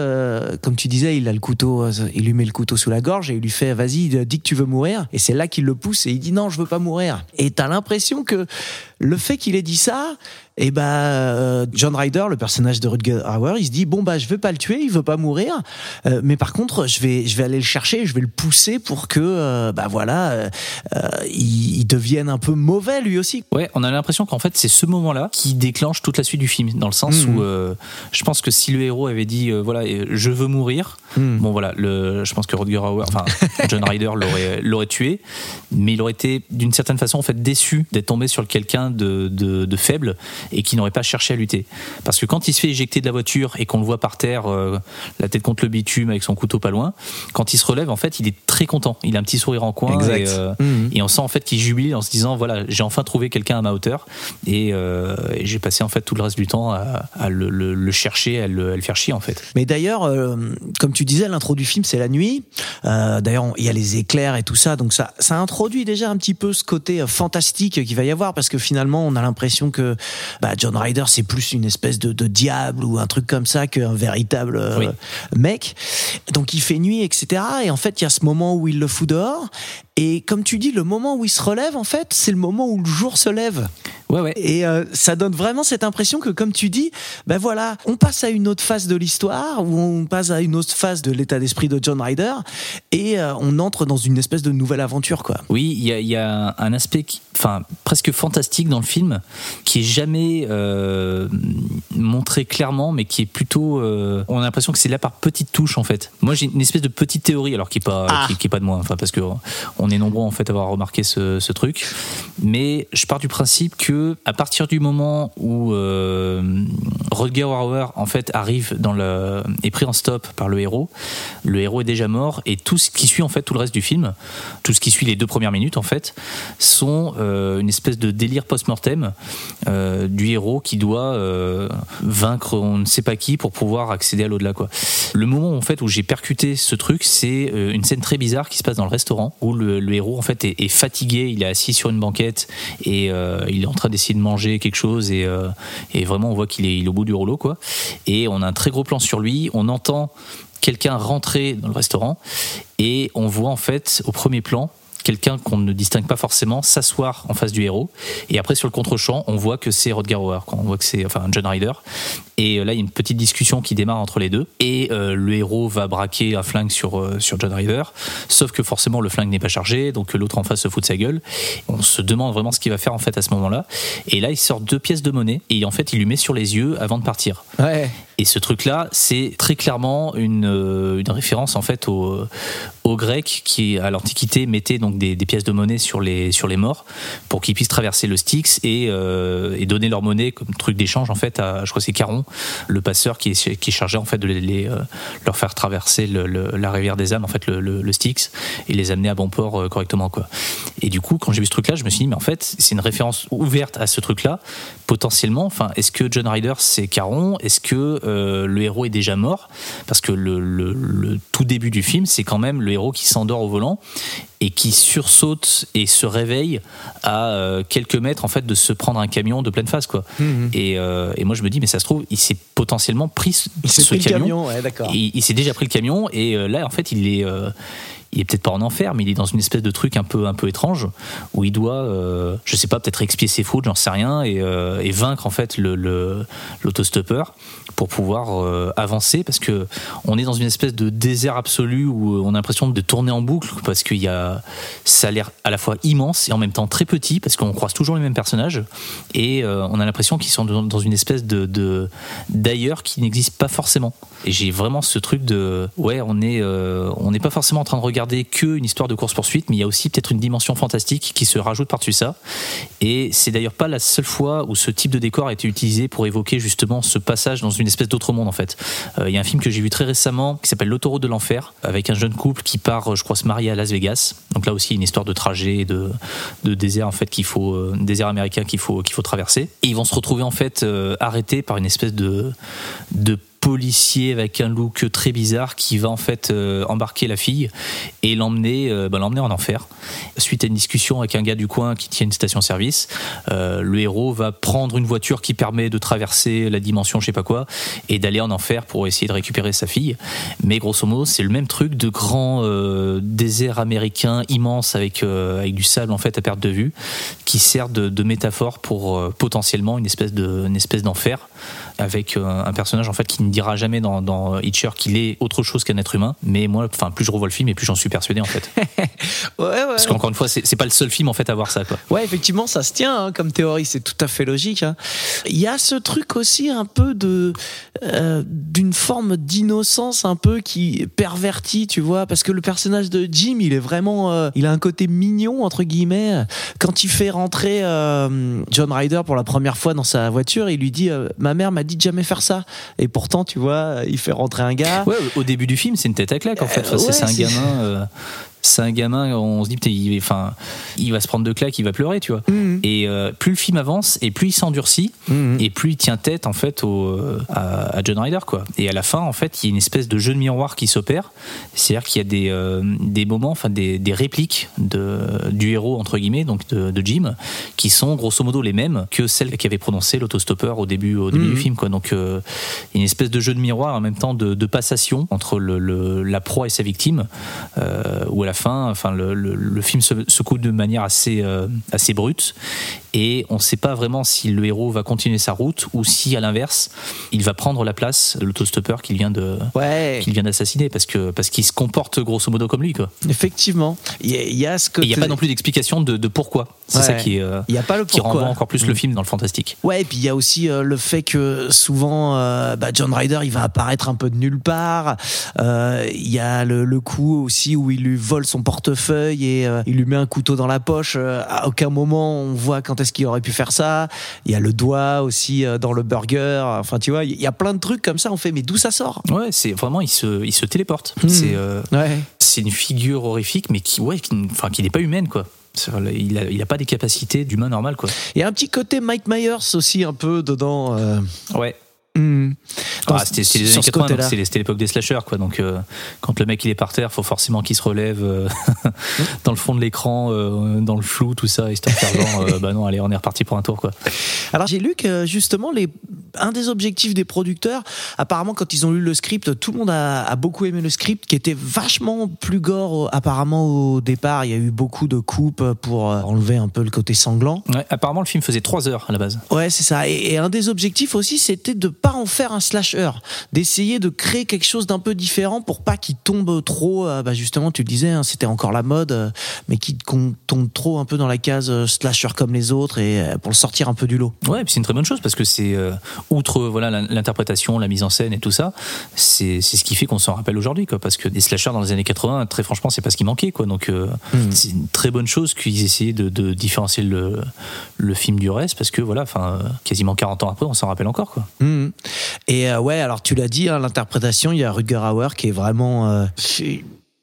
comme tu disais, il a le couteau il lui met le couteau sous la gorge et il lui fait vas-y, dis que tu veux mourir et c'est là qu'il le pousse et il dit non, je veux pas mourir. Et t'as l'impression que le fait qu'il ait dit ça, et ben euh, John Ryder, le personnage de Rutger Hauer, il se dit bon bah je veux pas le tuer, il veut pas mourir, euh, mais par contre je vais je vais aller le chercher, je vais le pousser pour que euh, bah voilà euh, il, il devienne un peu mauvais lui aussi. Ouais, on a l'impression qu'en fait c'est ce moment-là qui déclenche toute la suite du film, dans le sens Mhm. où je pense que si le héros avait dit voilà je veux mourir, Mhm. bon voilà, le, je pense que Rodger Hauer, enfin John Ryder l'aurait l'aurait tué, mais il aurait été d'une certaine façon en fait déçu d'être tombé sur quelqu'un de, de, de faible et qui n'aurait pas cherché à lutter, parce que quand il se fait éjecter de la voiture et qu'on le voit par terre, euh, la tête contre le bitume avec son couteau pas loin, quand il se relève en fait il est très content, il a un petit sourire en coin Exact. et, euh, Mhm. et on sent en fait qu'il jubile en se disant voilà j'ai enfin trouvé quelqu'un à ma hauteur et, euh, et j'ai passé en fait tout le reste du temps à, à le, le- le chercher à le, à le faire chier en fait Mais d'ailleurs, comme tu disais, l'intro du film c'est la nuit. D'ailleurs, il y a les éclairs et tout ça, donc ça, ça introduit déjà un petit peu ce côté fantastique qu'il va y avoir, parce que finalement, on a l'impression que bah, John Ryder c'est plus une espèce de, de diable ou un truc comme ça qu'un véritable euh, Oui. mec. Donc il fait nuit, etc. Et en fait, il y a ce moment où il le fout dehors. Et comme tu dis, le moment où il se relève, en fait, c'est le moment où le jour se lève. ouais ouais Et euh, ça donne vraiment cette impression que, comme tu dis, ben voilà, on passe à une autre phase de l'histoire, ou on passe à une autre phase de l'état d'esprit de John Ryder, et euh, on entre dans une espèce de nouvelle aventure, quoi. Oui, il y a, il y a un aspect, qui- enfin presque fantastique dans le film, qui est jamais euh, montré clairement, mais qui est plutôt, on a l'impression que c'est là par petites touches en fait. Moi, j'ai une espèce de petite théorie, alors qui est pas, Ah. qui, qui est pas de moi, enfin parce que on est nombreux en fait à avoir remarqué ce, truc, mais je pars du principe que à partir du moment où euh, Rutger Hauer en fait arrive dans le est pris en stop par le héros, le héros est déjà mort et tout ce qui suit en fait tout le reste du film, tout ce qui suit les deux premières minutes en fait, sont euh, une espèce de délire post-mortem euh, du héros qui doit vaincre on ne sait pas qui pour pouvoir accéder à l'au-delà quoi. Le moment en fait où j'ai percuté ce truc, c'est une scène très bizarre qui se passe dans le restaurant où le, le héros en fait est, fatigué, il est assis sur une banquette et euh, il est en train d'essayer de manger quelque chose et, euh, vraiment on voit qu'il est, est au bout du rouleau quoi. Et on a un très gros plan sur lui, on entend quelqu'un rentrer dans le restaurant et on voit en fait au premier plan quelqu'un qu'on ne distingue pas forcément s'asseoir en face du héros. Et après, sur le contre-champ, on voit que c'est Rodger Hauer, on voit que c'est enfin John Ryder. Et euh, là, il y a une petite discussion qui démarre entre les deux. Et euh, le héros va braquer un flingue sur, euh, sur John Ryder. Sauf que forcément, le flingue n'est pas chargé, donc l'autre en face se fout de sa gueule. On se demande vraiment ce qu'il va faire en fait à ce moment-là. Et là, il sort deux pièces de monnaie et en fait, il lui met sur les yeux avant de partir. Ouais. Et ce truc-là, c'est très clairement une, euh, une référence en fait aux, aux Grecs qui, à l'Antiquité, mettaient donc des, pièces de monnaie sur les, sur les morts pour qu'ils puissent traverser le Styx et, euh, et donner leur monnaie comme truc d'échange en fait à, je crois c'est Caron, le passeur qui est, qui est chargé en fait de les, euh, leur faire traverser la rivière des âmes, en fait le, le, Styx, et les amener à bon port correctement quoi. Et du coup, quand j'ai vu ce truc-là, je me suis dit mais en fait c'est une référence ouverte à ce truc-là potentiellement. Enfin, est-ce que John Ryder c'est Caron Est-ce que euh, le héros est déjà mort Parce que le, le- le tout début du film, c'est quand même le héros qui s'endort au volant et qui sursaute et se réveille à euh, quelques mètres en fait de se prendre un camion de pleine face quoi. Et, euh, et moi je me dis mais ça se trouve il s'est potentiellement pris ce, Il s'est ce pris le camion. ouais. Et il s'est déjà pris le camion et là en fait il est euh, il est peut-être pas en enfer, mais il est dans une espèce de truc un peu un peu étrange où il doit, euh, je sais pas, peut-être expier ses fautes, j'en sais rien, et, euh, vaincre en fait le l'autostoppeur pour pouvoir euh, avancer parce que on est dans une espèce de désert absolu où on a l'impression de tourner en boucle parce qu'il y a ça a l'air à la fois immense et en même temps très petit parce qu'on croise toujours les mêmes personnages et euh, on a l'impression qu'ils sont dans une espèce de d'ailleurs qui n'existe pas forcément. Et j'ai vraiment ce truc de ouais on est on n'est pas forcément en train de regarder que une histoire de course poursuite mais il y a aussi peut-être une dimension fantastique qui se rajoute par-dessus ça et c'est d'ailleurs pas la seule fois où ce type de décor a été utilisé pour évoquer justement ce passage dans une espèce d'autre monde en fait. Euh, Il y a un film que j'ai vu très récemment qui s'appelle L'autoroute de l'enfer avec un jeune couple qui part, euh, je crois, se marier à Las Vegas. Donc là aussi une histoire de trajet et de, de désert en fait qu'il faut euh, désert américain qu'il faut qu'il faut traverser. Et ils vont se retrouver en fait euh, arrêtés par une espèce de policier avec un look très bizarre qui va en fait euh, embarquer la fille et l'emmener l'emmener en enfer. Suite à une discussion avec un gars du coin qui tient une station-service, euh, le héros va prendre une voiture qui permet de traverser la dimension je sais pas quoi et d'aller en enfer pour essayer de récupérer sa fille. Mais grosso modo, c'est le même truc de grand désert américain immense avec avec du sable en fait à perte de vue qui sert de, métaphore pour potentiellement une espèce de une espèce d'enfer avec un personnage en fait qui ne dira jamais dans, dans Hitcher qu'il est autre chose qu'un être humain. Mais moi, enfin, plus je revois le film et plus j'en suis persuadé en fait. Ouais, ouais. Parce qu'encore une fois, c'est pas le seul film en fait à voir ça quoi. Ouais, effectivement, ça se tient hein, comme théorie, c'est tout à fait logique. hein. Il y a ce truc aussi un peu de euh, d'une forme d'innocence un peu qui pervertit, tu vois, parce que le personnage de Jim, il est vraiment, euh, il a un côté mignon entre guillemets. Quand il fait rentrer euh, John Ryder pour la première fois dans sa voiture, il lui dit "Ma mère m'a dit de jamais faire ça." Et pourtant, tu vois, il fait rentrer un gars. Ouais, au début du film, c'est une tête à claque en fait. Enfin, c'est- ouais, c'est un gamin. c'est un gamin, on se dit, il, enfin, il va se prendre de claques, il va pleurer, tu vois. Mhm. Et euh, plus le film avance, et plus il s'endurcit, Mhm. et plus il tient tête, en fait, au, euh, à, à John Ryder, quoi. Et à la fin, en fait, il y a une espèce de jeu de miroir qui s'opère. C'est-à-dire qu'il y a des, euh, des moments, enfin, des, des répliques de, du héros, entre guillemets, donc de, de Jim, qui sont grosso modo les mêmes que celles qu'avait prononcé l'autostoppeur au début, au début du film, quoi. Donc, euh, une espèce de jeu de miroir en même temps de, de passation entre le, le- la proie et sa victime, où à la fin, enfin, le, le- le film se, se coupe de manière assez, euh, assez brute, et on ne sait pas vraiment si le héros va continuer sa route ou si, à l'inverse, il va prendre la place de l'autostoppeur qu'il vient de Ouais, qu'il vient d'assassiner parce que parce qu'il se comporte grosso modo comme lui quoi. effectivement. Il y, a- il y a ce il n'y a pas non plus d'explication de, de pourquoi. C'est Ouais. ça qui est euh, y a pas le qui renvoie encore plus le film dans le fantastique. Ouais, et puis il y a aussi euh, le fait que souvent, euh, bah, John Ryder, il va apparaître un peu de nulle part. Il y a le, le coup aussi où il lui vole son portefeuille et il lui met un couteau dans la poche. À aucun moment on voit quand est-ce qu'il aurait pu faire ça. Il y a le doigt aussi dans le burger. Enfin, tu vois, il y a plein de trucs comme ça. On fait, mais d'où ça sort? Ouais, c'est vraiment il se il se téléporte. Mhm. C'est Ouais. c'est une figure horrifique mais qui ouais qui, enfin qui n'est pas humaine quoi. Il a, il a pas des capacités d'humain normal quoi. Il y a un petit côté Mike Myers aussi un peu dedans. euh. Ouais. Ah, c'était c'était les sur années ce 80, donc côté-là. c'était c'était l'époque des slashers, quoi. Donc, euh, quand le mec il est par terre, faut forcément qu'il se relève euh, dans le fond de l'écran, euh, dans le flou, tout ça, histoire de faire genre, bah non, allez, on est reparti pour un tour, quoi. Alors j'ai lu que justement les un des objectifs des producteurs, apparemment quand ils ont lu le script, tout le monde a, a beaucoup aimé le script qui était vachement plus gore apparemment au départ. Il y a eu beaucoup de coupes pour enlever un peu le côté sanglant. Ouais, apparemment, le film faisait 3 heures à la base. Ouais, c'est ça. Et, et un des objectifs aussi, c'était de pas en faire un slasher, d'essayer de créer quelque chose d'un peu différent pour pas qu'il tombe trop. euh, bah justement, tu le disais, hein, c'était encore la mode, euh, mais qu'il tombe trop un peu dans la case euh, slasher comme les autres et pour le sortir un peu du lot. Ouais, et puis c'est une très bonne chose parce que c'est outre voilà l'interprétation, la mise en scène et tout ça, c'est ce qui fait qu'on s'en rappelle aujourd'hui quoi. Parce que des slashers dans les années 80, très franchement, c'est pas ce qui manquait quoi. Donc euh, c'est une très bonne chose qu'ils essayaient de, de différencier le le film du reste parce que voilà, enfin quasiment 40 ans après, on s'en rappelle encore quoi. Mhm. Et euh, ouais, alors tu l'as dit, hein, l'interprétation, il y a Rutger Hauer qui est vraiment.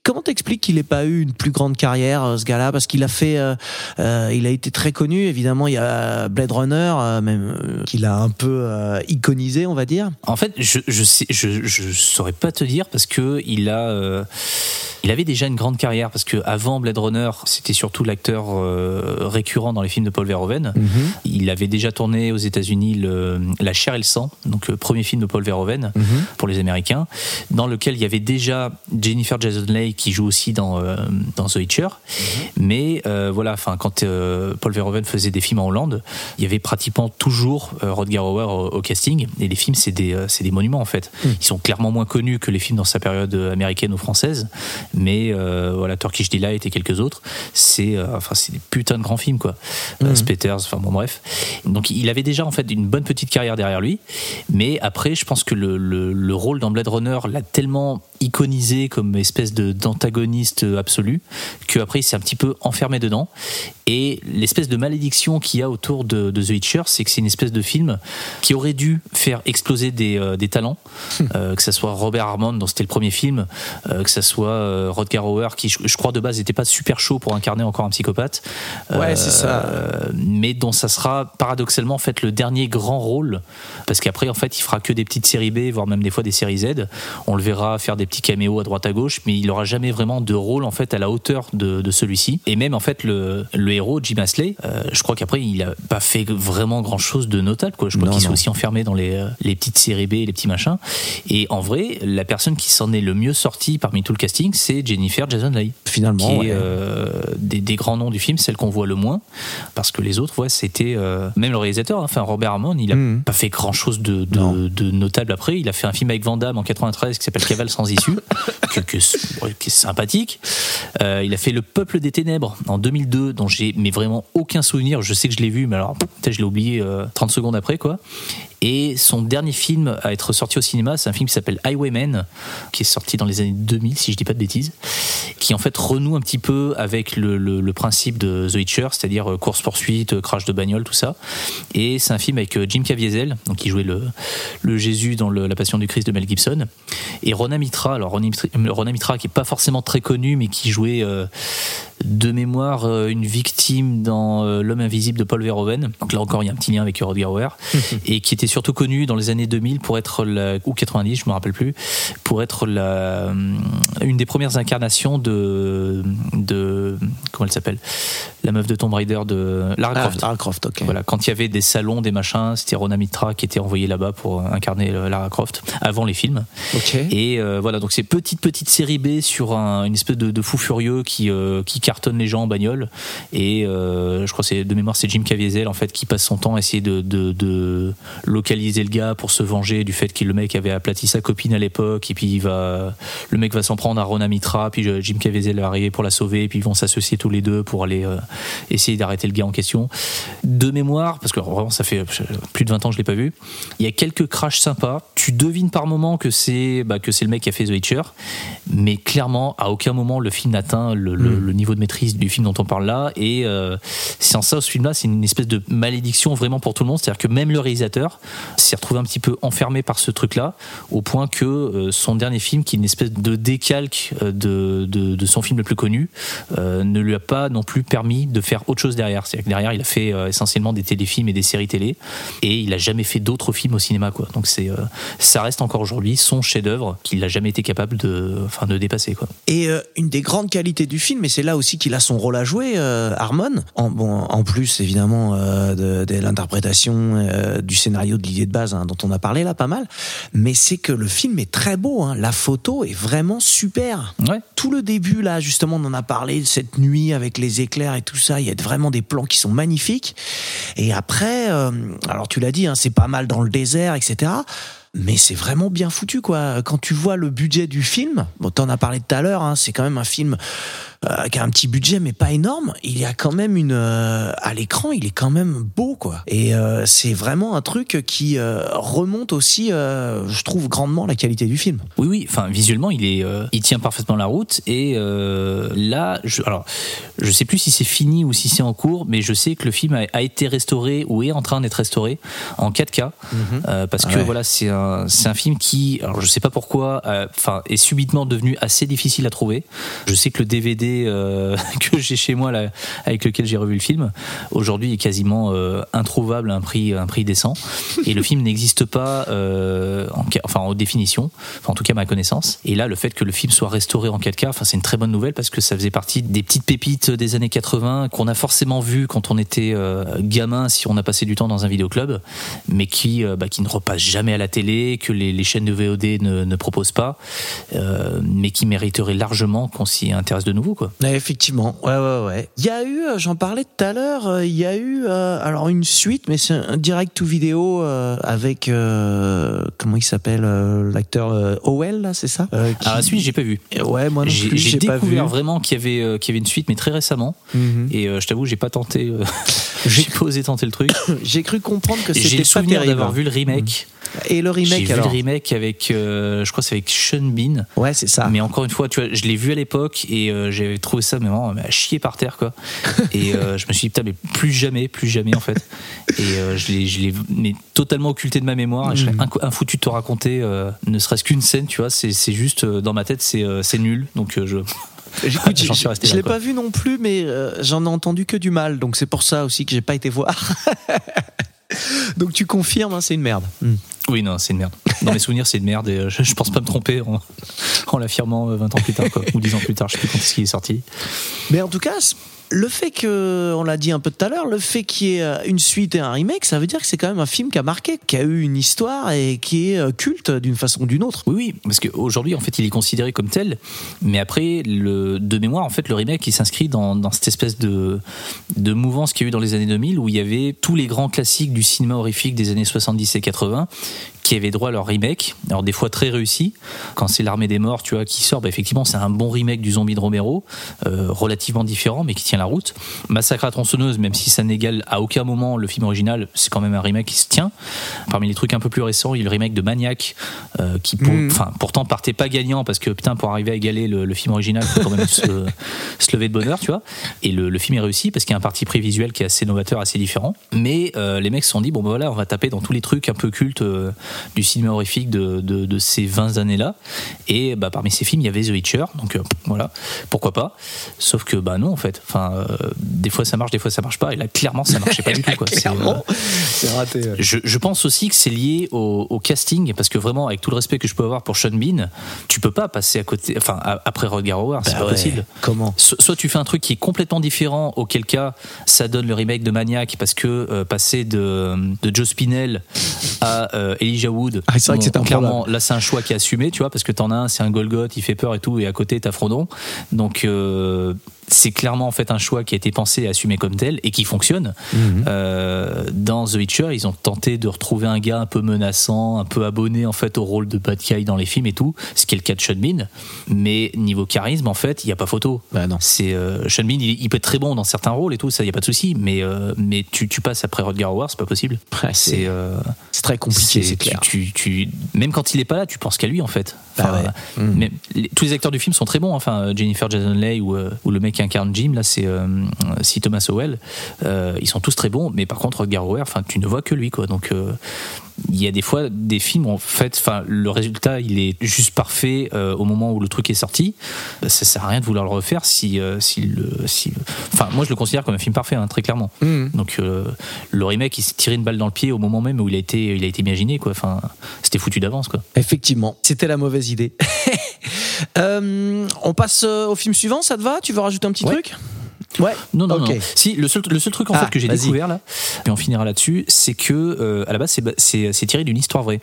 Comment t'expliques qu'il n'ait pas eu une plus grande carrière, euh, ce gars-là? Parce qu'il a fait, euh, euh, il a été très connu. Évidemment, il y a Blade Runner, euh, même qu'il a un peu iconisé, on va dire. En fait, je je sais, je, je saurais pas te dire parce que il a, il avait déjà une grande carrière parce que avant Blade Runner, c'était surtout l'acteur récurrent dans les films de Paul Verhoeven. Il avait déjà tourné aux États-Unis La chair et le sang, donc le premier film de Paul Verhoeven pour les Américains, dans lequel il y avait déjà Jennifer Jason Leigh qui joue aussi dans euh, dans The Witcher. Mais euh, voilà, enfin quand euh, Paul Verhoeven faisait des films en Hollande, il y avait pratiquement toujours Rodger Hauer au, au casting. Et les films, c'est des des monuments en fait. Ils sont clairement moins connus que les films dans sa période américaine ou française. Mais voilà, Turkish Delight et quelques autres, c'est enfin des putains de grands films quoi. Euh, Spetters, enfin bon bref. Donc il avait déjà en fait une bonne petite carrière derrière lui. Mais après, je pense que le, le, le rôle dans Blade Runner l'a tellement iconisé comme espèce de d'antagoniste absolu que après il s'est un petit peu enfermé dedans. Et l'espèce de malédiction qu'il y a autour de, de The Witcher c'est que c'est une espèce de film qui aurait dû faire exploser des, euh, des talents. Euh, que ça soit Robert Harmon dont c'était le premier film euh, que ça soit euh, Rodger Hauer qui je, je crois de base n'était pas super chaud pour incarner encore un psychopathe. Ouais, c'est ça. euh, mais dont ça sera paradoxalement en fait le dernier grand rôle. Parce qu'après en fait il fera que des petites séries B voire même des fois des séries Z. On le verra faire des petits caméos à droite à gauche mais il aura jamais vraiment de rôle en fait à la hauteur de, de celui-ci. Et même en fait le, le héros Jim Asley euh, je crois qu'après il a pas fait vraiment grand chose de notable quoi. Je crois qu'il s'est aussi enfermé dans les, euh, les petites séries B les petits machins. Et en vrai la personne qui s'en est le mieux sortie parmi tout le casting c'est Jennifer Jason Leigh. Finalement, qui ouais. est euh, des, des grands noms du film, celle qu'on voit le moins, parce que les autres, ouais, c'était euh, même le réalisateur, hein, enfin Robert Harmon, il a Mhm. pas fait grand chose de, de, de notable après. Il a fait un film avec Van Damme en 93 qui s'appelle Cavale sans issue, que, que- sympathique. Euh, il a fait Le Peuple des Ténèbres en 2002, dont j'ai mais vraiment aucun souvenir. Je sais que je l'ai vu, mais alors peut-être je l'ai oublié euh, 30 secondes après quoi. Et son dernier film à être sorti au cinéma, c'est un film qui s'appelle Highwaymen, qui est sorti dans les années 2000, si je dis pas de bêtises, qui en fait renoue un petit peu avec le, principe de The Witcher, c'est-à-dire euh, course-poursuite, euh, crash de bagnole, tout ça. Et c'est un film avec euh, Jim Caviezel, donc qui jouait le, Jésus dans La Passion du Christ de Mel Gibson, et Rona Mitra. Alors qui est pas forcément très connu, mais qui jouait de mémoire euh, une victime dans euh, L'homme invisible de Paul Verhoeven. Donc là encore, il y a un petit lien avec Rodger Hauer. et qui était surtout connu dans les années 2000 pour être la, ou 90, je me rappelle plus, pour être la, hum, une des premières incarnations de, de comment elle s'appelle, la meuf de Tomb Raider de Lara Ah, Croft. Lara Croft, ok. Voilà, quand il y avait des salons, des machins, c'était Rona Mitra qui était envoyée là-bas pour incarner euh, Lara Croft avant les films. Ok. Et euh, voilà, donc c'est petite petite série B sur un- une espèce de, de fou furieux qui euh, qui cartonne les gens en bagnole. Et euh, je crois que c'est de mémoire c'est Jim Caviezel en fait qui passe son temps à essayer de, de, de localiser le gars pour se venger du fait que le mec avait aplati sa copine à l'époque et puis il va le mec va s'en prendre à Rona Mitra puis euh, Jim Caviezel va arriver pour la sauver et puis ils vont s'associer tous les deux pour aller euh, essayer d'arrêter le gars en question. De mémoire parce que vraiment ça fait plus de 20 ans que je l'ai pas vu. Il y a quelques crashs sympas. Tu devines par moment que c'est bah, que c'est le mec qui a fait The Witcher, mais clairement à aucun moment le film n'atteint le, le- le niveau de maîtrise du film dont on parle là. Et euh, en ça, ce film-là, c'est une espèce de malédiction vraiment pour tout le monde. C'est-à-dire que même le réalisateur s'est retrouvé un petit peu enfermé par ce truc-là, au point que euh, son dernier film, qui est une espèce de décalque euh, de, de, son film le plus connu, euh, ne lui a pas non plus permis de faire autre chose derrière. C'est-à-dire que derrière, il a fait essentiellement des téléfilms et des séries télé, et il a jamais fait d'autres films au cinéma, quoi. Donc c'est, ça reste encore aujourd'hui son chef-d'œuvre qu'il n'a jamais été capable de, de dépasser, quoi. Et une des grandes qualités du film, et c'est là aussi qu'il a son rôle à jouer, euh, Harmon, en, bon, en plus évidemment euh, de, de l'interprétation euh, du scénario de l'idée de base hein, dont on a parlé là pas mal, mais c'est que le film est très beau, hein. la photo est vraiment super. Ouais. Tout le début là, justement, on en a parlé cette nuit avec les éclairs et tout ça, il y a vraiment des plans qui sont magnifiques. Et après, alors tu l'as dit, hein, c'est pas mal dans le désert, etc. Mais c'est vraiment bien foutu, quoi. Quand tu vois le budget du film, bon, t'en as parlé tout à l'heure, hein, c'est quand même un film euh, qui a un petit budget, mais pas énorme. Il y a quand même une, euh, à l'écran, il est quand même beau, quoi. Et euh, c'est vraiment un truc qui euh, remonte aussi, euh, je trouve, grandement la qualité du film. Oui, oui. Enfin, visuellement, il est, il tient parfaitement la route. Et là, je, alors, je sais plus si c'est fini ou si c'est en cours, mais je sais que le film a, a été restauré ou est en train d'être restauré en 4K, euh, parce que Ouais. voilà, c'est un, c'est un film qui, alors je sais pas pourquoi, enfin, est subitement devenu assez difficile à trouver. Je sais que le DVD euh, que j'ai chez moi là, avec lequel j'ai revu le film, aujourd'hui est quasiment euh, introuvable à un prix, un prix décent. Et le film n'existe pas euh, en, enfin, définition, en tout cas à ma connaissance. Et là, le fait que le film soit restauré en 4K, enfin, c'est une très bonne nouvelle parce que ça faisait partie des petites pépites des années 80 qu'on a forcément vu quand on était euh, gamin, si on a passé du temps dans un vidéoclub, mais qui, bah, qui ne repasse jamais à la télé, que les, chaînes de VOD ne, proposent pas, mais qui mériterait largement qu'on s'y intéresse de nouveau. Ouais, effectivement, ouais, ouais, ouais. Il y a eu, euh, j'en parlais tout à l'heure, euh, il y a eu, euh, alors une suite, mais c'est un direct to vidéo euh, avec, euh, comment il s'appelle, l'acteur Howell, là, c'est ça? Euh, qui- Alors la suite, j'ai pas vu. Ouais, moi non J'ai plus, j'ai j'ai pas vu. découvert vraiment qu'il y avait qu'il y avait une suite, mais très récemment. Mhm. Et je t'avoue, j'ai pas tenté. j'ai pas osé tenter le truc. J'ai cru comprendre que J'ai c'était le pas souvenir d'avoir vu le remake. Et le J'ai remake vu alors le remake avec, euh, je crois, que c'est avec Sean Bean. Ouais, c'est ça. Mais encore une fois, tu vois, je l'ai vu à l'époque et euh, j'avais trouvé ça mais vraiment mais à chier par terre quoi. Et euh, je me suis dit putain mais plus jamais, plus jamais en fait. Et je l'ai, je l'ai mais totalement occulté de ma mémoire. Et je serais inco- infoutu de te raconter, ne serait-ce qu'une scène, tu vois. C'est, c'est juste dans ma tête, c'est, c'est nul. Donc je. Écoute, je, je l'ai pas vu non plus, mais euh, j'en ai entendu que du mal, donc c'est pour ça aussi que j'ai pas été voir. donc tu confirmes, hein, c'est une merde. Hmm. Oui non, c'est une merde. Dans mes souvenirs, c'est une merde et euh, je, je pense pas me tromper en, en l'affirmant euh, 20 ans plus tard quoi, ou 10 ans plus tard. Je sais plus quand est-ce qu'il est sorti. Mais en tout cas, le fait que, on l'a dit un peu tout à l'heure, le fait qu'il y ait euh, une suite et un remake, ça veut dire que c'est quand même un film qui a marqué, qui a eu une histoire et qui est euh, culte d'une façon ou d'une autre. Oui, oui, parce qu'aujourd'hui, en fait, il est considéré comme tel, mais après, de mémoire, en fait, le remake, il s'inscrit dans, dans cette espèce de, de mouvance qu'il y a eu dans les années 2000, où il y avait tous les grands classiques du cinéma horrifique des années 70 et 80 qui avaient droit à leur remake, alors des fois très réussi. Quand c'est l'armée des morts, tu vois, qui sort, bah, effectivement, c'est un bon remake du zombie de Romero, euh, relativement différent, mais qui tient la route. Massacre à tronçonneuse, même si ça n'égale à aucun moment le film original, c'est quand même un remake qui se tient. Parmi les trucs un peu plus récents, il y a le remake de Maniac, euh, qui pour- enfin, pourtant partait pas gagnant parce que putain pour arriver à égaler le, le film original faut quand même se, se lever de bonheur tu vois et le, le film est réussi parce qu'il y a un parti pris visuel qui est assez novateur assez différent mais euh, les mecs se sont dit bon bah voilà on va taper dans tous les trucs un peu cultes du cinéma horrifique de, de, de ces 20 années là et bah parmi ces films il y avait The Witcher. Donc euh, voilà. Pourquoi pas? Sauf que bah non en fait. Enfin euh, des fois ça marche des fois ça marche pas. Et là clairement ça marchait pas du tout quoi. C'est, euh, Clairement, c'est raté. ouais. je, je pense aussi que c'est lié au, au casting, parce que vraiment, avec tout le respect que je peux avoir pour Sean Bean, tu peux pas passer à côté, enfin, à- après Rodger Howard, c'est Bah pas ouais, possible. Comment? So- Soit tu fais un truc qui est complètement différent, auquel cas ça donne le remake de Maniac, parce que euh, passer de, de Joe Spinell à euh, Elijah Wood, Ah, c'est vrai que c'est clairement, là c'est un choix qui est assumé, tu vois, parce que t'en as un, c'est un Golgoth, il fait peur et tout, et à côté t'as Frodon. Donc euh, c'est clairement en fait un choix qui a été pensé et assumé comme tel et qui fonctionne. Euh, dans The Witcher, ils ont tenté de retrouver un gars un peu menaçant, un peu abonné en fait au rôle de bad guy dans les films et tout, ce qui est le cas de Sean Bean. Mais niveau charisme, en fait, il n'y a pas photo. Bah non. C'est euh, Sean Bean, il, il peut être très bon dans certains rôles et tout, ça il y a pas de souci. Mais euh, mais tu, tu passes après Rodger Howard, c'est pas possible. Ouais, c'est- c'est euh, C'est très compliqué, c'est clair. clair. tu, tu, même quand il est pas là, tu penses qu'à lui en fait. Bah ouais. Mais les- tous les acteurs du film sont très bons. Enfin, Jennifer Jason Leigh ou, ou le mec qui incarne Jim, là, c'est euh. Thomas Howell. Euh, ils sont tous très bons, mais par contre, Garrower, enfin, tu ne vois que lui, quoi. Donc, euh, il y a des fois des films en fait, enfin, le résultat, il est juste parfait euh, au moment où le truc est sorti. Ça sert à rien de vouloir le refaire si, euh, si le, si, enfin, moi, je le considère comme un film parfait, hein, très clairement. Mhm. Donc, euh, le remake, il s'est tiré une balle dans le pied au moment même où il a été, il a été imaginé, quoi. Enfin, c'était foutu d'avance, quoi. Effectivement, c'était la mauvaise idée. Euh, on passe euh, au film suivant, ça te va? Tu veux rajouter un petit Ouais. truc? Ouais. Non, non, non. Si, le seul, le seul truc en Ah, fait que j'ai découvert là, et on finira là-dessus, c'est que euh, à la base c'est tiré d'une histoire vraie.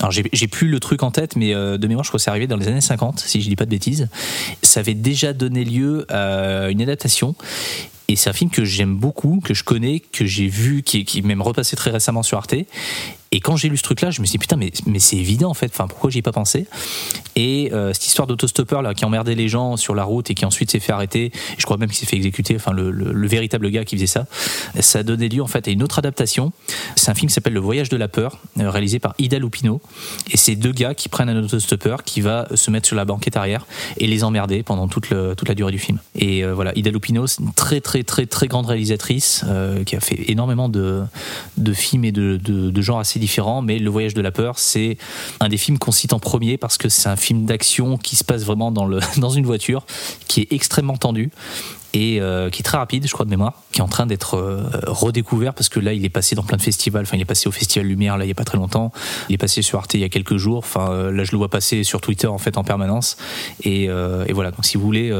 Alors j'ai j'ai plus le truc en tête, mais euh, de mémoire je crois que c'est arrivé dans les années 50, si je dis pas de bêtises. Ça avait déjà donné lieu à une adaptation. Et c'est un film que j'aime beaucoup, que je connais, que j'ai vu, qui est, qui est même repassé très récemment sur Arte. Et quand j'ai lu ce truc-là, je me suis dit putain, mais, c'est évident en fait. Enfin, pourquoi j'y ai pas pensé? Et euh, cette histoire d'autostoppeur qui emmerdait les gens sur la route et qui ensuite s'est fait arrêter, je crois même qu'il s'est fait exécuter. Enfin, le, le- le véritable gars qui faisait ça, ça a donné lieu en fait à une autre adaptation. C'est un film qui s'appelle Le Voyage de la peur, euh, réalisé par Ida Lupino. Et c'est deux gars qui prennent un autostoppeur qui va se mettre sur la banquette arrière et les emmerder pendant toute, la durée du film. Et euh, voilà, Ida Lupino, c'est une très très très très grande réalisatrice qui a fait énormément de, de films et de, de, de genres assez différents. Mais Le Voyage de la peur, c'est un des films qu'on cite en premier parce que c'est un film d'action qui se passe vraiment dans, le, dans une voiture, qui est extrêmement tendu et euh, qui est très rapide, je crois de mémoire, qui est en train d'être euh, redécouvert parce que là, il est passé dans plein de festivals. Enfin, il est passé au Festival Lumière là il y a pas très longtemps. Il est passé sur Arte il y a quelques jours. Enfin, euh, là, je le vois passer sur Twitter en fait en permanence. Et, et voilà. Donc, si vous voulez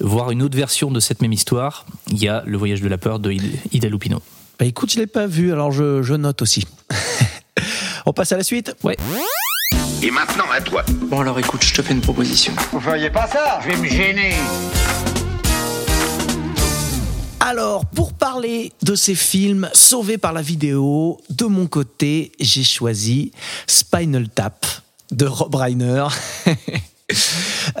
voir une autre version de cette même histoire, il y a Le Voyage de la peur de Ida Lupino. Bah écoute, je l'ai pas vu, alors je, je note aussi. on passe à la suite Ouais. Et maintenant à toi. Bon alors écoute, je te fais une proposition. Vous feriez pas ça? Je vais me gêner. Alors, pour parler de ces films sauvés par la vidéo, de mon côté, j'ai choisi Spinal Tap de Rob Reiner.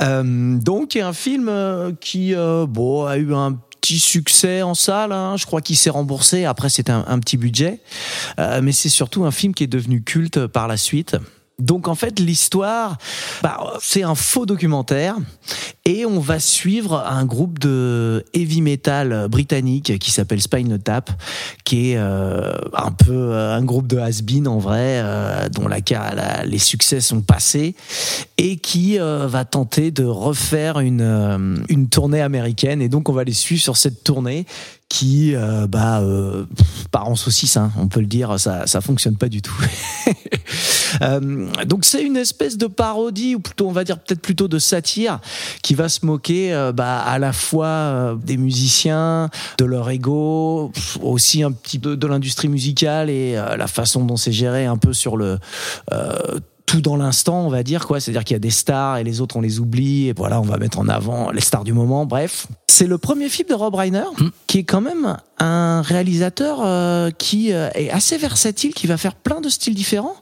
Euh, donc, il y a un film euh, qui euh, bon, a eu un petit succès en salle. hein. Je crois qu'il s'est remboursé. Après, un, un petit budget. Euh, mais c'est surtout un film qui est devenu culte par la suite. Donc en fait l'histoire, bah, c'est un faux documentaire et on va suivre un groupe de heavy metal britannique qui s'appelle Spinal Tap, qui est euh, un peu euh, un groupe de has-been en vrai, euh, dont la, les succès sont passés et qui va tenter de refaire une, une tournée américaine. Et donc on va les suivre sur cette tournée qui euh, bah euh, part en saucisse hein, on peut le dire ça ça fonctionne pas du tout. Euh, donc c'est une espèce de parodie ou plutôt on va dire peut-être plutôt de satire qui va se moquer euh, bah, à la fois euh, des musiciens de leur ego aussi un petit peu de l'industrie musicale et la façon dont c'est géré un peu sur le tout dans l'instant, on va dire quoi. C'est-à-dire qu'il y a des stars et les autres on les oublie. Et voilà, on va mettre en avant les stars du moment. Bref, c'est le premier film de Rob Reiner qui est quand même un réalisateur euh, qui euh, est assez versatile, qui va faire plein de styles différents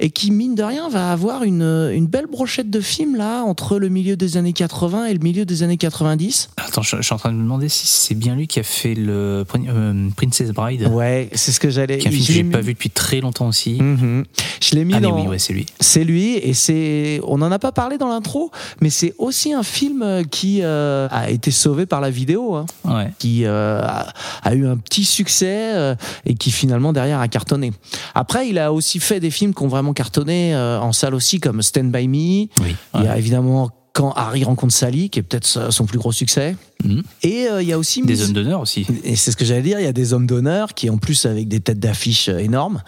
et qui mine de rien va avoir une, une belle brochette de films là entre le milieu des années 80 et le milieu des années 90. Attends, je, je suis en train de me demander si c'est bien lui qui a fait le euh, Princess Bride. Ouais, c'est ce que j'allais. Un film que j'ai pas vu depuis très longtemps aussi. Mhm. Je l'ai mis Ah mais dans. oui, ouais, c'est lui. C'est lui et c'est on n'en a pas parlé dans l'intro, mais c'est aussi un film euh, qui euh, a été sauvé par la vidéo, hein, Ouais. qui euh, a, a eu un petit succès euh, et qui finalement derrière a cartonné. Après, il a aussi fait des films qui ont vraiment cartonné en salle aussi, comme Stand by Me. Oui. Il y a évidemment quand Harry rencontre Sally, qui est peut-être son plus gros succès. Mhm. Et euh, il y a aussi Des hommes d'honneur aussi. et c'est ce que j'allais dire, il y a des hommes d'honneur qui en plus avec des têtes d'affiche euh, énormes.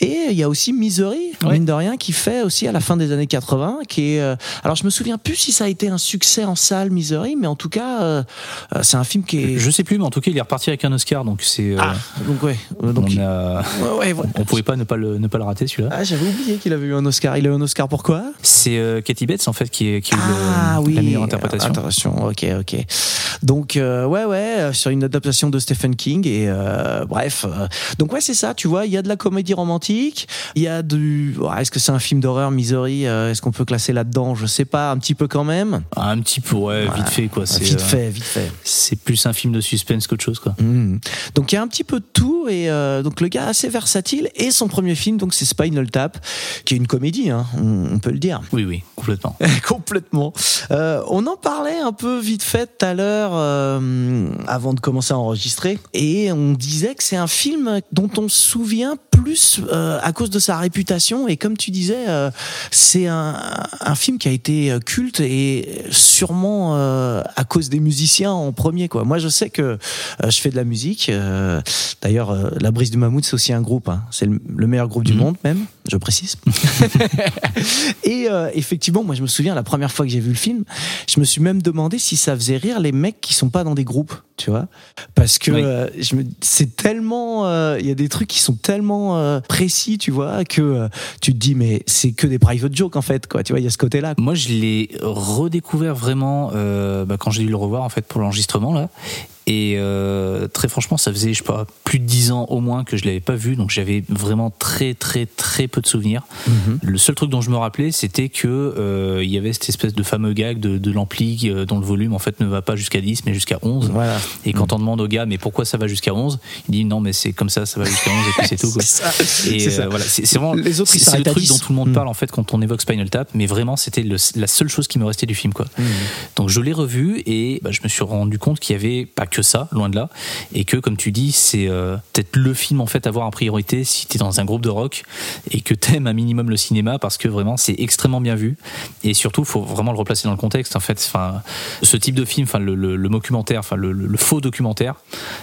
Et il y a aussi Misery, Ouais. mine de rien, qui fait aussi à la fin des années 80, qui est... euh, alors je me souviens plus si ça a été un succès en salle, Misery, mais en tout cas, euh, euh, c'est un film qui est... Je sais plus, mais en tout cas, il est reparti avec un Oscar, donc c'est. euh, Ah, donc ouais. euh, Donc, on, a- ouais, on pouvait pas ne pas le, ne pas le rater celui-là. Ah, j'avais oublié qu'il avait eu un Oscar. Il a eu un Oscar pourquoi C'est euh, Katie Bates en fait qui, est, qui a eu le- Ah oui. la meilleure interprétation. Interprétation, ok, ok. Donc euh, ouais ouais, sur une adaptation de Stephen King et euh, bref. euh, donc ouais c'est ça, tu vois, il y a de la comédie romantique, il y a du. Est-ce que c'est un film d'horreur, Misery euh, Est-ce qu'on peut classer là-dedans Je sais pas, un petit peu quand même. Un petit peu, ouais, vite fait quoi. Vite euh, fait, vite fait. C'est plus un film de suspense qu'autre chose quoi. Mm. Donc il y a un petit peu de tout et euh, donc le gars assez versatile et son premier film donc c'est Spinal Tap qui est une comédie, hein, on, on peut le dire. Oui, oui, complètement. Complètement. Euh, on en parlait un peu vite fait tout à l'heure euh, avant de commencer à enregistrer et on disait que c'est un film dont on se souvient plus euh, à cause de sa réputation et comme tu disais euh, c'est un, un film qui a été euh, culte et sûrement euh, à cause des musiciens en premier quoi. Moi je sais que je fais de la musique. D'ailleurs la Brise du Mammouth c'est aussi un groupe. hein. C'est le, le meilleur groupe du Mhm. monde même. Je précise. Et effectivement, moi je me souviens la première fois que j'ai vu le film, je me suis même demandé si ça faisait rire les mecs qui sont pas dans des groupes, tu vois, parce que Oui. je me, c'est tellement, il y a des trucs qui sont tellement euh, précis, tu vois, que euh, tu te dis mais c'est que des private jokes en fait, quoi, tu vois, il y a ce côté-là. Moi, je l'ai redécouvert vraiment euh, bah, quand j'ai dû le revoir en fait pour l'enregistrement là. Et euh, très franchement, ça faisait je sais pas plus de dix ans au moins que je l'avais pas vu, donc j'avais vraiment très très très peu de souvenirs. Mhm. Le seul truc dont je me rappelais, c'était que euh, il y avait cette espèce de fameux gag de, de l'ampli euh, dont le volume en fait ne va pas jusqu'à 10 mais jusqu'à 11. Voilà. Et quand on demande au gars mais pourquoi ça va jusqu'à 11, il dit non mais c'est comme ça, ça va jusqu'à 11 et puis c'est tout. Quoi. C'est ça. Et ça. euh, voilà, c'est vraiment Les autres, ils c'est le truc 10. dont tout le monde Mm. parle en fait quand on évoque Spinal Tap, mais vraiment c'était la seule chose qui me restait du film quoi. Donc je l'ai revu et bah, je me suis rendu compte qu'il y avait pas que ça, loin de là, et que comme tu dis, c'est euh, peut-être le film en fait à voir en priorité si t'es dans un groupe de rock et que t'aimes un minimum le cinéma parce que vraiment c'est extrêmement bien vu et surtout faut vraiment le replacer dans le contexte en fait. Enfin, ce type de film, enfin le, le, le documentaire, enfin le, faux documentaire,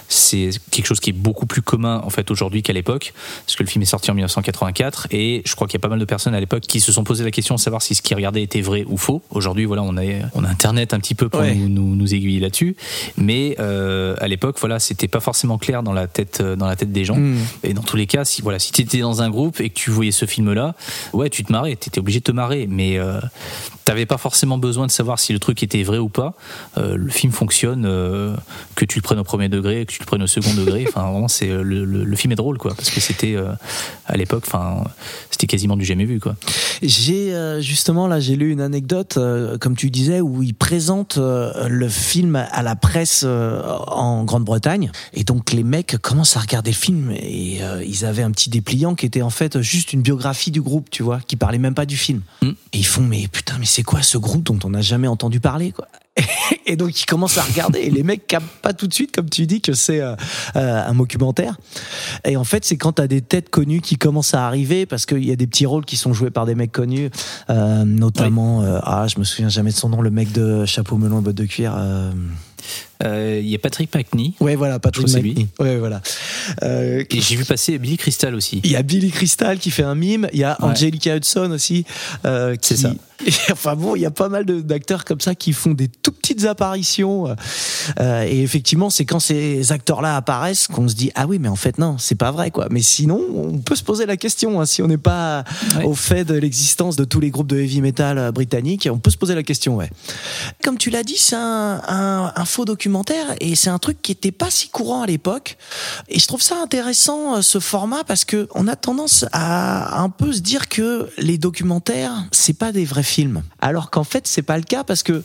c'est quelque chose qui est beaucoup plus commun en fait aujourd'hui qu'à l'époque parce que le film est sorti en 1984 et je crois qu'il y a pas mal de personnes à l'époque qui se sont posé la question de savoir si ce qu'ils regardaient était vrai ou faux. Aujourd'hui, voilà, on a on a internet un petit peu pour Ouais. nous, nous, nous aiguiller là-dessus, mais euh, à l'époque, voilà, c'était pas forcément clair dans la tête euh, dans la tête des gens. Mm. Et dans tous les cas, si voilà, si t'étais dans un groupe et que tu voyais ce film-là, ouais, tu te marrais, t'étais obligé de te marrer, mais euh, t'avais pas forcément besoin de savoir si le truc était vrai ou pas. Euh, le film fonctionne, euh, que tu le prennes au premier degré, que tu le prennes au second degré. Enfin, vraiment, c'est euh, le, le, le film est drôle, quoi, parce que c'était euh, à l'époque, enfin, c'était quasiment du jamais vu, quoi. J'ai justement là, j'ai lu une anecdote, comme tu disais, où il présente le film à la presse en Grande-Bretagne, et donc les mecs commencent à regarder le film et ils avaient un petit dépliant qui était en fait juste une biographie du groupe, tu vois, qui parlait même pas du film. Mm. Et ils font mais putain, mais c'est quoi ce groupe dont on n'a jamais entendu parler, quoi et donc ils commencent à regarder et les mecs captent pas tout de suite comme tu dis que c'est euh, euh, un documentaire. Et en fait c'est quand t'as des têtes connues qui commencent à arriver parce qu'il y a des petits rôles qui sont joués par des mecs connus euh, notamment euh, ah je me souviens jamais de son nom le mec de chapeau melon et bottes de cuir Il y a Patrick McNee. ouais voilà Patrick McNee ouais voilà Euh, Et j'ai vu passer Billy Crystal aussi. il y a Billy Crystal qui fait un mime, il y a. Angelica Hudson aussi. euh, C'est ça. enfin bon, il y a pas mal d'acteurs comme ça qui font des tout petites apparitions. euh, et effectivement, c'est quand ces acteurs-là apparaissent qu'on se dit ah oui, mais en fait non, c'est pas vrai quoi. Mais sinon, on peut se poser la question hein, si on n'est pas Ouais. au fait de l'existence de tous les groupes de heavy metal euh, britanniques, on peut se poser la question. Ouais. Comme tu l'as dit, c'est un, un- un faux documentaire et c'est un truc qui était pas si courant à l'époque. Et je trouve ça intéressant euh, ce format parce que on a tendance à un peu se dire que les documentaires c'est pas des vrais films, alors qu'en fait c'est pas le cas parce que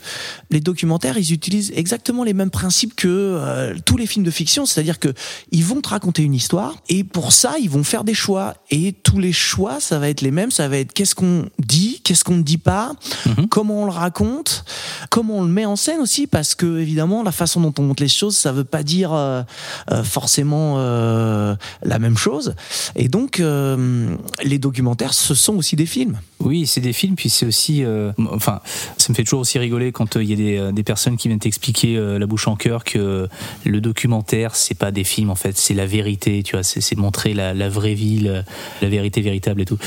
les documentaires ils utilisent exactement les mêmes principes que euh, tous les films de fiction, c'est-à-dire que ils vont te raconter une histoire et pour ça ils vont faire des choix et tous les choix ça va être les mêmes, ça va être qu'est-ce qu'on dit, qu'est-ce qu'on ne dit pas, Mhm. comment on le raconte, comment on le met en scène aussi, parce que évidemment la façon dont on montre les choses, ça veut pas dire euh, euh, forcément euh, la même chose. Et donc les documentaires, ce sont aussi des films. Oui, c'est des films, puis c'est aussi. enfin, ça me fait toujours aussi rigoler quand il y a des, des personnes qui viennent t'expliquer la bouche en cœur que le documentaire, c'est pas des films en fait, c'est la vérité, tu vois, c'est montrer la, la vraie vie, la, la vérité véritable et tout.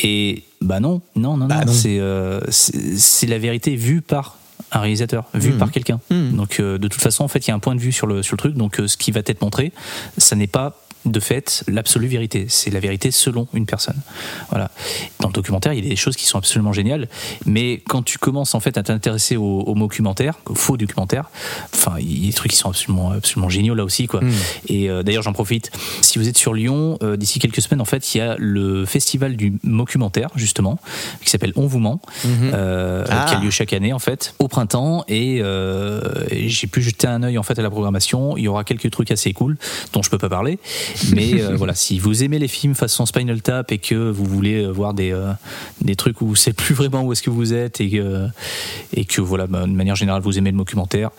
Et bah non, non, non, Bah non, euh, c'est la vérité vue par un réalisateur, vue Mhm. par quelqu'un. Mhm. Donc euh, de toute façon, en fait, il y a un point de vue sur le, sur le truc, donc euh, ce qui va t'être montré, ça n'est pas de fait l'absolue vérité. C'est la vérité selon une personne. Voilà. Dans le documentaire, il y a des choses qui sont absolument géniales, mais quand tu commences en fait à t'intéresser au, au documentaire, au faux documentaire, enfin, il y a des trucs qui sont absolument, absolument géniaux là aussi, quoi. Mm. Et euh, d'ailleurs, j'en profite. Si vous êtes sur Lyon, euh, d'ici quelques semaines, en fait, il y a le festival du documentaire justement, qui s'appelle On vous ment, Mhm. euh, Ah. qui a lieu chaque année en fait au printemps et, et j'ai pu jeter un œil en fait à la programmation il y aura quelques trucs assez cool dont je peux pas parler mais euh, voilà si vous aimez les films façon Spinal Tap et que vous voulez euh, voir des euh, des trucs où vous savez plus vraiment où est-ce que vous êtes et que et que voilà bah, de manière générale vous aimez le documentaire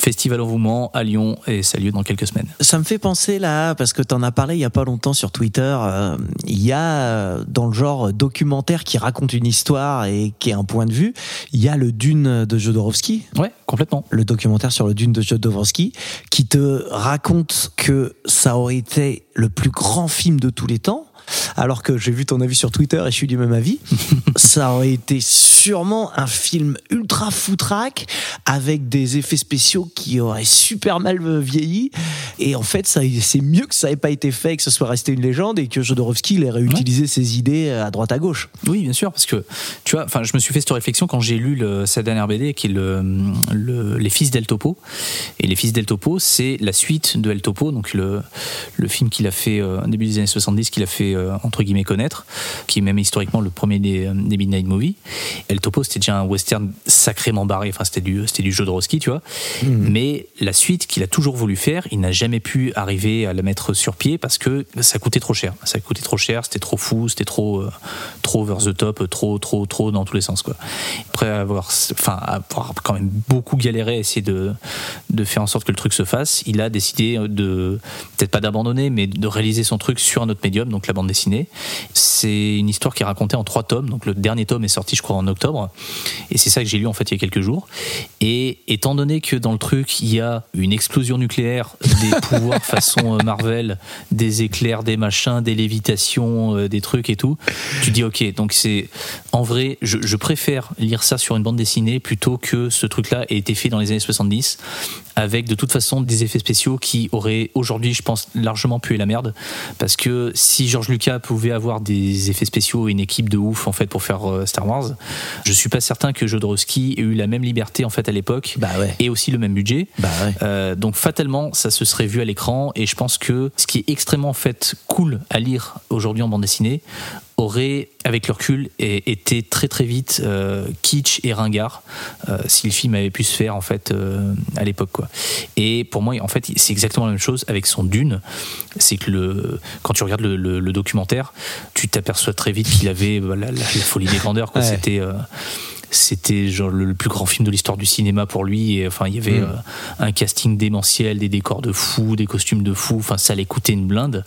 Festival Envouement à Lyon et ça a lieu dans quelques semaines. Ça me fait penser là, parce que t'en as parlé il y a pas longtemps sur Twitter, euh, il y a euh, dans le genre documentaire qui raconte une histoire et qui est un point de vue, il y a le Dune de Jodorowsky, Ouais, complètement. le documentaire sur le Dune de Jodorowsky, qui te raconte que ça aurait été le plus grand film de tous les temps. Alors que j'ai vu ton avis sur Twitter et je suis du même avis, ça aurait été sûrement un film ultra foutraque avec des effets spéciaux qui auraient super mal vieilli. Et en fait, ça, c'est mieux que ça ait pas été fait, que ce soit resté une légende et que Jodorowsky ait réutilisé ses idées à droite à gauche. Oui, bien sûr, parce que tu vois, enfin, je me suis fait cette réflexion quand j'ai lu le, sa dernière BD, qui est le, le- Les Fils d'El Topo. Et Les Fils d'El Topo, c'est la suite de El Topo, donc le, le film qu'il a fait euh, début des années 70, qu'il a fait euh, entre guillemets connaître, qui est même historiquement le premier des, euh, des Midnight Movie. El Topo, c'était déjà un western sacrément barré, enfin, c'était du, c'était du Jodorowsky, tu vois. Mais la suite qu'il a toujours voulu faire, il n'a jamais pu arriver à la mettre sur pied parce que ça coûtait trop cher. Ça coûtait trop cher, c'était trop fou, c'était trop, euh, trop over the top, trop, trop, trop dans tous les sens, quoi. Après avoir, enfin, avoir quand même beaucoup galéré à essayer de, de faire en sorte que le truc se fasse, il a décidé de, peut-être pas d'abandonner, mais de réaliser son truc sur un autre médium, donc la bande dessinée. C'est une histoire qui est racontée en trois tomes, donc le dernier tome est sorti, je crois, en octobre, et c'est ça que j'ai lu en fait il y a quelques jours. Et étant donné que dans le truc il y a une explosion nucléaire, des pouvoirs façon euh, Marvel, des éclairs, des machins, des lévitations, euh, des trucs et tout, tu dis ok. Donc c'est en vrai, je, je préfère lire ça sur une bande dessinée plutôt que ce truc-là ait été fait dans les années 70 avec de toute façon des effets spéciaux qui auraient aujourd'hui, je pense, largement pué la merde. Parce que si George Lucas pouvait avoir des effets spéciaux et une équipe de ouf en fait pour faire euh, Star Wars, je suis pas certain que Jodorowsky ait eu la même liberté en fait à l'époque Bah ouais. et aussi le même budget. Bah ouais. Euh, donc fatalement, ça se serait vu à l'écran et je pense que ce qui est extrêmement en fait cool à lire aujourd'hui en bande dessinée aurait, avec le recul, été très très vite euh, kitsch et ringard euh, si le film avait pu se faire en fait euh, à l'époque quoi. Et pour moi, en fait, c'est exactement la même chose avec son Dune. C'est que le, quand tu regardes le, le- le documentaire, tu t'aperçois très vite qu'il avait bah, la, la- la folie des grandeurs. Ouais. C'était c'était genre le, le plus grand film de l'histoire du cinéma pour lui et enfin il y avait Mm. euh, un casting démentiel des décors de fou des costumes de fou. Enfin ça allait coûter une blinde.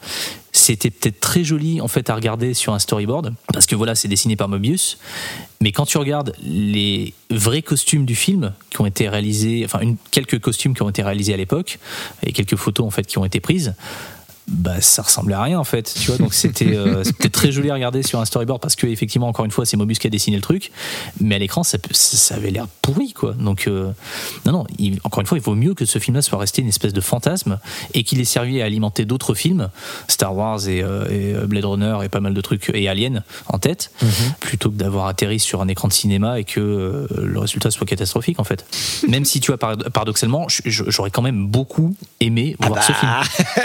C'était peut-être très joli en fait à regarder sur un storyboard parce que voilà c'est dessiné par Mobius. Mais quand tu regardes les vrais costumes du film qui ont été réalisés enfin une, quelques costumes qui ont été réalisés à l'époque et quelques photos en fait qui ont été prises bah ça ressemblait à rien en fait tu vois. Donc c'était euh, très joli à regarder sur un storyboard parce que effectivement encore une fois c'est Mobius qui a dessiné le truc. Mais à l'écran ça, ça avait l'air pourri quoi. Donc euh, non non il- encore une fois il vaut mieux que ce film là soit resté une espèce de fantasme et qu'il ait servi à alimenter d'autres films Star Wars et, euh, et Blade Runner et pas mal de trucs et Alien en tête plutôt que d'avoir atterri sur un écran de cinéma et que euh, le résultat soit catastrophique en fait. Même si tu vois par- paradoxalement j'aurais quand même beaucoup aimé voir ce film.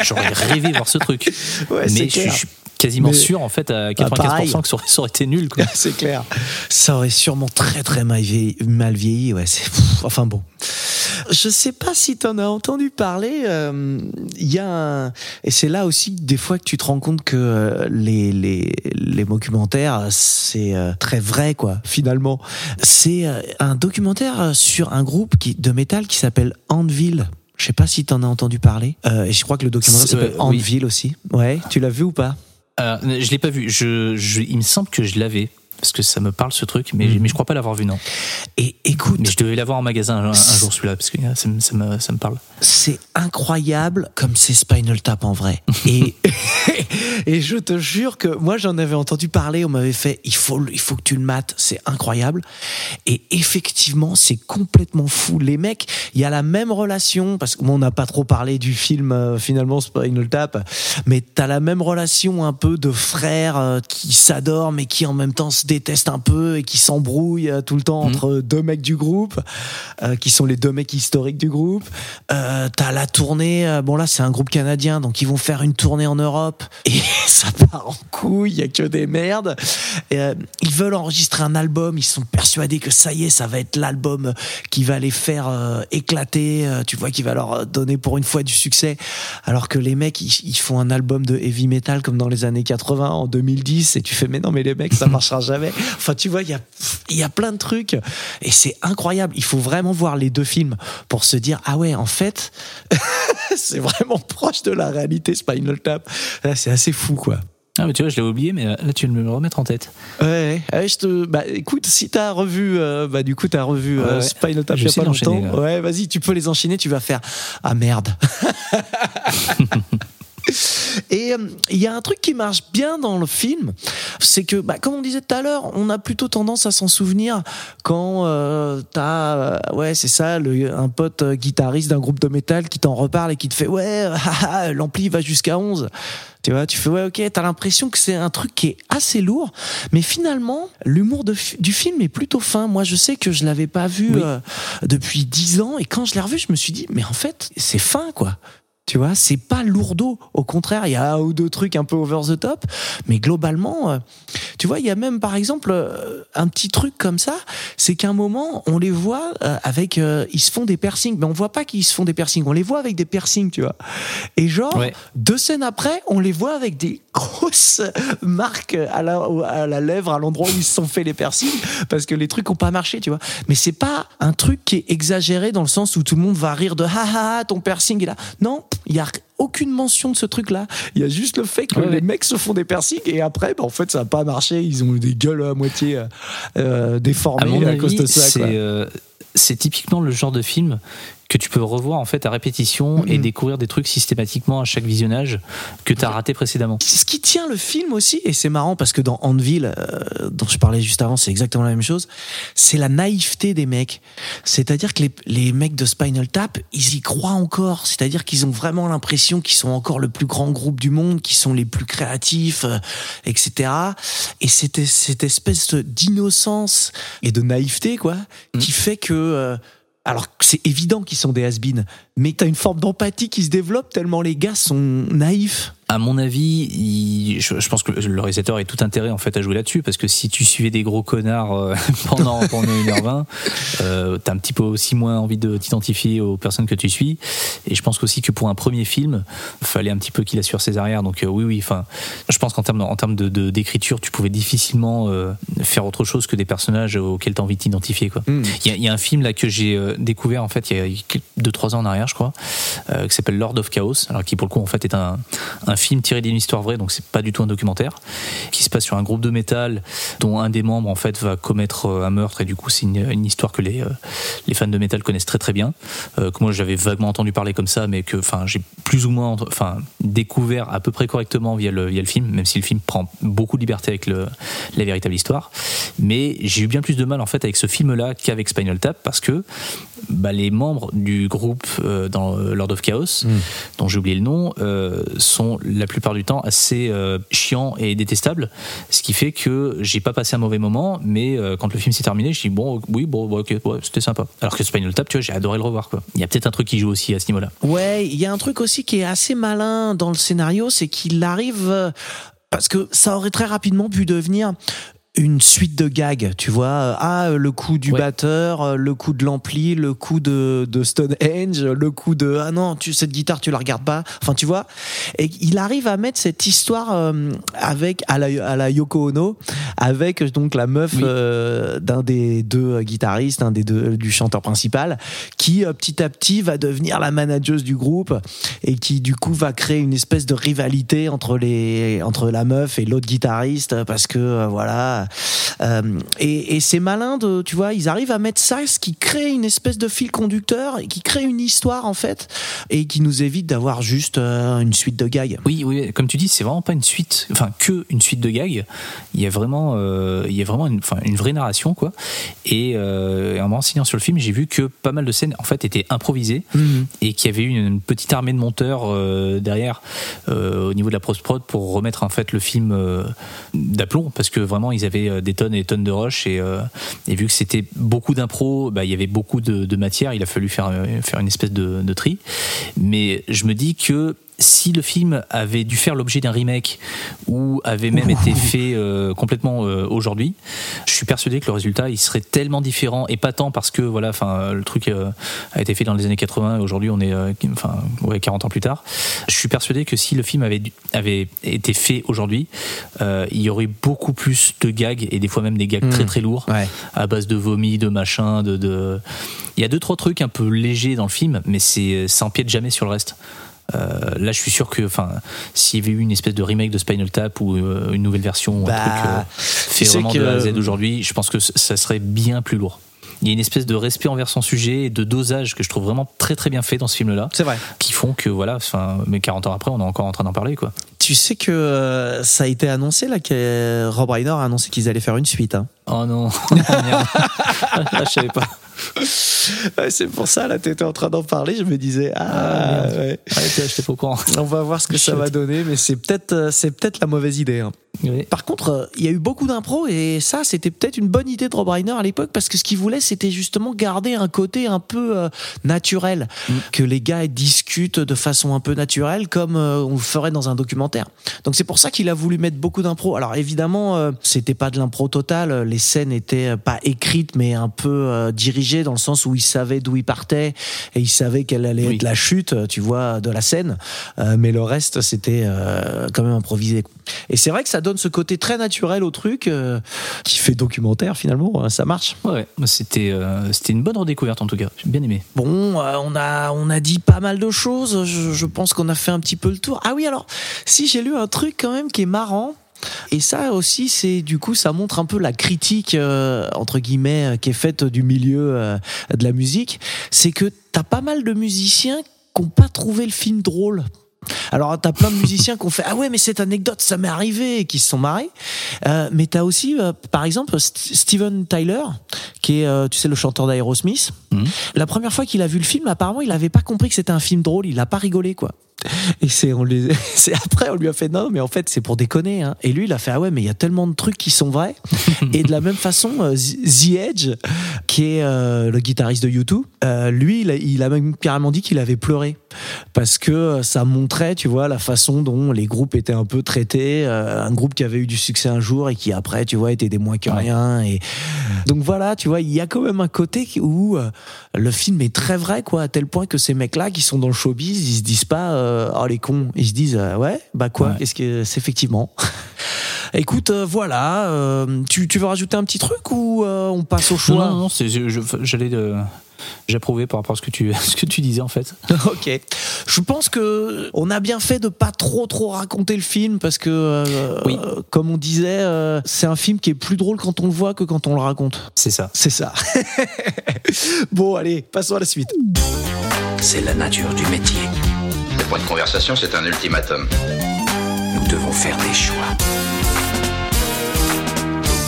J'aurais rêvé voir ce truc Ouais, mais je suis, clair. je suis quasiment Mais- sûr en fait à 95% pareil. que ça aurait, été nul. C'est clair. Ça aurait sûrement très très mal vieilli. Mal vieilli ouais, pff, enfin bon. Je sais pas si t'en as entendu parler. euh, Il y a un... et c'est là aussi des fois que tu te rends compte que euh, les les les documentaires c'est euh, très vrai quoi. Finalement, c'est euh, un documentaire sur un groupe qui de métal qui s'appelle Anvil. Je sais pas si t'en as entendu parler. Euh, et je crois que le documentaire s'appelle euh, oui. Anvil aussi. Ouais, tu l'as vu ou pas? Euh, je l'ai pas vu je, je- il me semble que je l'avais parce que ça me parle ce truc mais, mais je crois pas l'avoir vu non Et écoute, mais je devais l'avoir en magasin un, un jour celui-là parce que ça, me- ça me, ça me parle c'est incroyable comme c'est Spinal Tap en vrai. Et Et je te jure que moi j'en avais entendu parler, on m'avait fait il faut il faut que tu le mates, c'est incroyable. Et effectivement, c'est complètement fou. Les mecs, il y a la même relation parce qu'on n'a pas trop parlé du film euh, finalement Spinal Tap, mais t'as la même relation un peu de frères euh, qui s'adorent mais qui en même temps se détestent un peu et qui s'embrouillent euh, tout le temps Mhm. entre deux mecs du groupe, euh, qui sont les deux mecs historiques du groupe. Euh, t'as la tournée, bon là c'est un groupe canadien, donc ils vont faire une tournée en Europe et ça part en couille, il y a que des merdes. Et, euh, ils veulent enregistrer un album, ils sont persuadés que ça y est, ça va être l'album qui va les faire éclater, tu vois, qui va leur donner pour une fois du succès. Alors que les mecs, ils, ils font un album de heavy metal comme dans les années 80, en 2010, et tu fais mais non mais les mecs, ça marchera jamais. Enfin tu vois, il y a, y a plein de trucs et c'est incroyable. Il faut vraiment voir les deux films pour se dire ah ouais, en fait, c'est vraiment proche de la réalité Spinal Tap. Là, c'est assez fou quoi. Ah, mais tu vois, je l'ai oublié, mais là, tu de me le remettre en tête. Ouais, ouais, je te, bah, écoute, si t'as revu, euh, bah, du coup, t'as revu euh, Ouais. Spinal Tap Je il y a pas longtemps. là. Ouais, vas-y, tu peux les enchaîner, tu vas faire, ah merde. Et euh, il y a un truc qui marche bien dans le film, c'est que, bah, comme on disait tout à l'heure, on a plutôt tendance à s'en souvenir quand euh, t'as, euh, ouais, c'est ça, le, un pote euh, guitariste d'un groupe de métal qui t'en reparle et qui te fait, ouais, ah, ah, l'ampli va jusqu'à 11. Tu vois, tu fais, ouais, ok, t'as l'impression que c'est un truc qui est assez lourd, mais finalement, l'humour du film est plutôt fin. Moi, je sais que je l'avais pas vu Oui. euh, depuis 10 ans, et quand je l'ai revu, je me suis dit, mais en fait, c'est fin, quoi. Tu vois, c'est pas lourdeau. Au contraire, il y a un ou deux trucs un peu over the top, mais globalement, euh, tu vois, il y a même par exemple euh, un petit truc comme ça, c'est qu'à un moment, on les voit euh, avec, euh, ils se font des piercings, mais on voit pas qu'ils se font des piercings, on les voit avec des piercings, tu vois. Et genre, Ouais. deux scènes après, on les voit avec des grosses marques à la, à la lèvre, à l'endroit où ils se sont fait les piercings, parce que les trucs ont pas marché, tu vois. Mais c'est pas un truc qui est exagéré dans le sens où tout le monde va rire de ha ha ha, ton piercing est là. Non, il y a aucune mention de ce truc-là. Il y a juste le fait que Ouais, les mecs se font des piercings et après, bah, en fait, ça a pas marché. Ils ont des gueules à moitié euh, euh, déformées À mon à cause avis, de ça. c'est euh, c'est typiquement le genre de film que tu peux revoir en fait à répétition et Mhm. découvrir des trucs systématiquement à chaque visionnage que tu as raté précédemment. ce qui tient le film aussi, et c'est marrant parce que dans Anvil, euh, dont je parlais juste avant, c'est exactement la même chose, c'est la naïveté des mecs. C'est-à-dire que les, les mecs de Spinal Tap, ils y croient encore. C'est-à-dire qu'ils ont vraiment l'impression qu'ils sont encore le plus grand groupe du monde, qu'ils sont les plus créatifs, euh, etc. Et c'était cette espèce d'innocence et de naïveté, quoi, qui fait que... euh, alors c'est évident qu'ils sont des has mais t'as une forme d'empathie qui se développe tellement les gars sont naïfs. À mon avis, il- je, je pense que le réalisateur a tout intérêt en fait à jouer là-dessus parce que si tu suivais des gros connards euh, pendant pendant 1h20, euh, t'as un petit peu aussi moins envie de t'identifier aux personnes que tu suis. Et je pense aussi que pour un premier film, fallait un petit peu qu'il assure ses arrières. Donc euh, oui, oui. Enfin, je pense qu'en termes en termes de d'écriture, tu pouvais difficilement euh, faire autre chose que des personnages auxquels t'as envie de t'identifier quoi. Hmm. Il y, y a un film là que j'ai découvert en fait il y a 2-3 ans en arrière, je crois, euh, qui s'appelle Lord of Chaos, alors qui pour le coup en fait est un, film tiré d'une histoire vraie, donc c'est pas du tout un documentaire, qui se passe sur un groupe de métal dont un des membres en fait va commettre euh, un meurtre et du coup c'est une, histoire que les, euh, les fans de métal connaissent très très bien, que moi j'avais vaguement entendu parler comme ça, mais que j'ai plus ou moins enfin découvert à peu près correctement via le, via le film, même si le film prend beaucoup de liberté avec le, la véritable histoire. Mais j'ai eu bien plus de mal en fait avec ce film-là qu'avec Spinal Tap parce que bah, les membres du groupe dans euh, Lord of Chaos, dont j'ai oublié le nom, euh, sont la plupart du temps assez euh, chiants et détestables. Ce qui fait que j'ai pas passé un mauvais moment, mais euh, quand le film s'est terminé, je dis bon, oui, bon, bon, ok, ouais, c'était sympa. Alors que Spinal Tap, tu vois, j'ai adoré le revoir. Quoi. Il y a peut-être un truc qui joue aussi à ce niveau-là. Ouais, il y a un truc aussi qui est assez malin dans le scénario, c'est qu'il arrive euh, parce que ça aurait très rapidement pu devenir une suite de gags, tu vois. Ah, le coup du Ouais. batteur, euh, le coup de l'ampli, le coup de, de Stonehenge, le coup de ah non, tu cette guitare tu la regardes pas. Enfin, tu vois. Et il arrive à mettre cette histoire euh, avec à la, à la Yoko Ono, avec donc la meuf Oui. euh, d'un des deux guitaristes, un des deux du chanteur principal, qui euh, petit à petit va devenir la manageuse du groupe et qui du coup va créer une espèce de rivalité entre les entre la meuf et l'autre guitariste parce que voilà Euh, et, et c'est malin de, tu vois, ils arrivent à mettre ça, ce qui crée une espèce de fil conducteur, et qui crée une histoire en fait, et qui nous évite d'avoir juste euh, une suite de gags. Oui, oui, comme tu dis, c'est vraiment pas une suite, enfin que une suite de gags. Il y a vraiment, euh, il y a vraiment une, enfin, une vraie narration quoi. Et en me renseignant sur le film, j'ai vu que pas mal de scènes en fait étaient improvisées Mhm. et qu'il y avait une, une petite armée de monteurs derrière au niveau de la post prod pour remettre en fait le film d'aplomb parce que vraiment ils avaient euh, des tonnes et des tonnes de rush et, vu que c'était beaucoup d'impro, bah, il y avait beaucoup de, de matière, il a fallu faire euh, faire une espèce de tri. Mais je me dis que si le film avait dû faire l'objet d'un remake ou avait même été fait euh, complètement euh, aujourd'hui, je suis persuadé que le résultat il serait tellement différent et pas tant parce que voilà, enfin le truc euh, a été fait dans les années 80 et aujourd'hui on est euh, enfin ouais 40 ans plus tard. Je suis persuadé que si le film avait dû- avait été fait aujourd'hui, euh, il y aurait beaucoup plus de gags et des fois même des gags très très lourds Ouais. à base de vomi, de machin, de, de... Il y a deux trois trucs un peu légers dans le film, mais c'est ça empiète jamais sur le reste. Euh, là, je suis sûr que, enfin, s'il y avait eu une espèce de remake de Spinal Tap ou euh, une nouvelle version, un Bah, truc euh, fait vraiment que- de A à Z aujourd'hui, je pense que ça serait bien plus lourd. Il y a une espèce de respect envers son sujet et de dosage que je trouve vraiment très très bien fait dans ce film-là, C'est vrai. qui font que voilà, mais 40 ans après, on est encore en train d'en parler, quoi. Tu sais que euh, ça a été annoncé là que Rob Reiner a annoncé qu'ils allaient faire une suite. hein. Oh non, Merde. Ah, je savais pas. Ouais, c'est pour ça là, t'étais en train d'en parler, je me disais ah, Ah, ouais. Ouais, je t'ai pas au courant. On va voir ce que ça va donner, mais c'est peut-être euh, c'est peut-être la mauvaise idée. hein. Oui. Par contre, il y a eu beaucoup d'impro et ça, c'était peut-être une bonne idée de Rob Reiner à l'époque parce que ce qu'il voulait, c'était justement garder un côté un peu euh, naturel, que les gars discutent de façon un peu naturelle comme euh, on le ferait dans un documentaire. Donc c'est pour ça qu'il a voulu mettre beaucoup d'impro. Alors évidemment, euh, c'était pas de l'impro total, les scènes étaient euh, pas écrites mais un peu euh, dirigées dans le sens où il savait d'où il partait et il savait quelle allait Oui. être la chute, tu vois, de la scène. Euh, mais le reste, c'était quand même improvisé. Et c'est vrai que ça donne ce côté très naturel au truc euh, qui fait documentaire finalement. hein, Ça marche. Ouais, c'était euh, c'était une bonne redécouverte en tout cas. J'ai bien aimé. Bon, euh, on a on a dit pas mal de choses. Je, je pense qu'on a fait un petit peu le tour. Ah oui, alors si j'ai lu un truc quand même qui est marrant. Et ça aussi, c'est du coup, ça montre un peu la critique euh, entre guillemets euh, qui est faite du milieu euh, de la musique. C'est que t'as pas mal de musiciens qui n'ont pas trouvé le film drôle. Alors t'as plein de musiciens qui ont fait ah ouais mais cette anecdote ça m'est arrivé et qui se sont marrés. Euh, mais t'as aussi euh, par exemple St- Steven Tyler qui est euh, tu sais le chanteur d'Aerosmith. Mhm. La première fois qu'il a vu le film apparemment il avait pas compris que c'était un film drôle il a pas rigolé quoi. Et c'est on lui c'est après on lui a fait non mais en fait c'est pour déconner hein. Et lui il a fait ah ouais mais il y a tellement de trucs qui sont vrais. et de la même façon euh, The Edge qui est euh, le guitariste de U2 euh, lui il a, il a même carrément dit qu'il avait pleuré parce que euh, ça montrait tu vois la façon dont les groupes étaient un peu traités euh, un groupe qui avait eu du succès un jour et qui après tu vois était des moins que rien et donc voilà tu vois il y a quand même un côté où euh, le film est très vrai quoi à tel point que ces mecs là qui sont dans le showbiz ils se disent pas euh, oh les cons ils se disent euh, ouais bah quoi Ouais. qu'est-ce que c'est effectivement Écoute, euh, voilà. euh, tu, tu veux rajouter un petit truc ou euh, on passe au Non, choix non, non, je- j'allais de. J'approuvais par rapport à ce que tu, ce que tu disais en fait. Ok. Je pense que on a bien fait de pas trop trop raconter le film parce que, euh, Oui. euh, comme on disait, euh, c'est un film qui est plus drôle quand on le voit que quand on le raconte. C'est ça. C'est ça. bon, allez, passons à la suite. C'est la nature du métier. Le point de conversation, c'est un ultimatum. Nous devons faire des choix.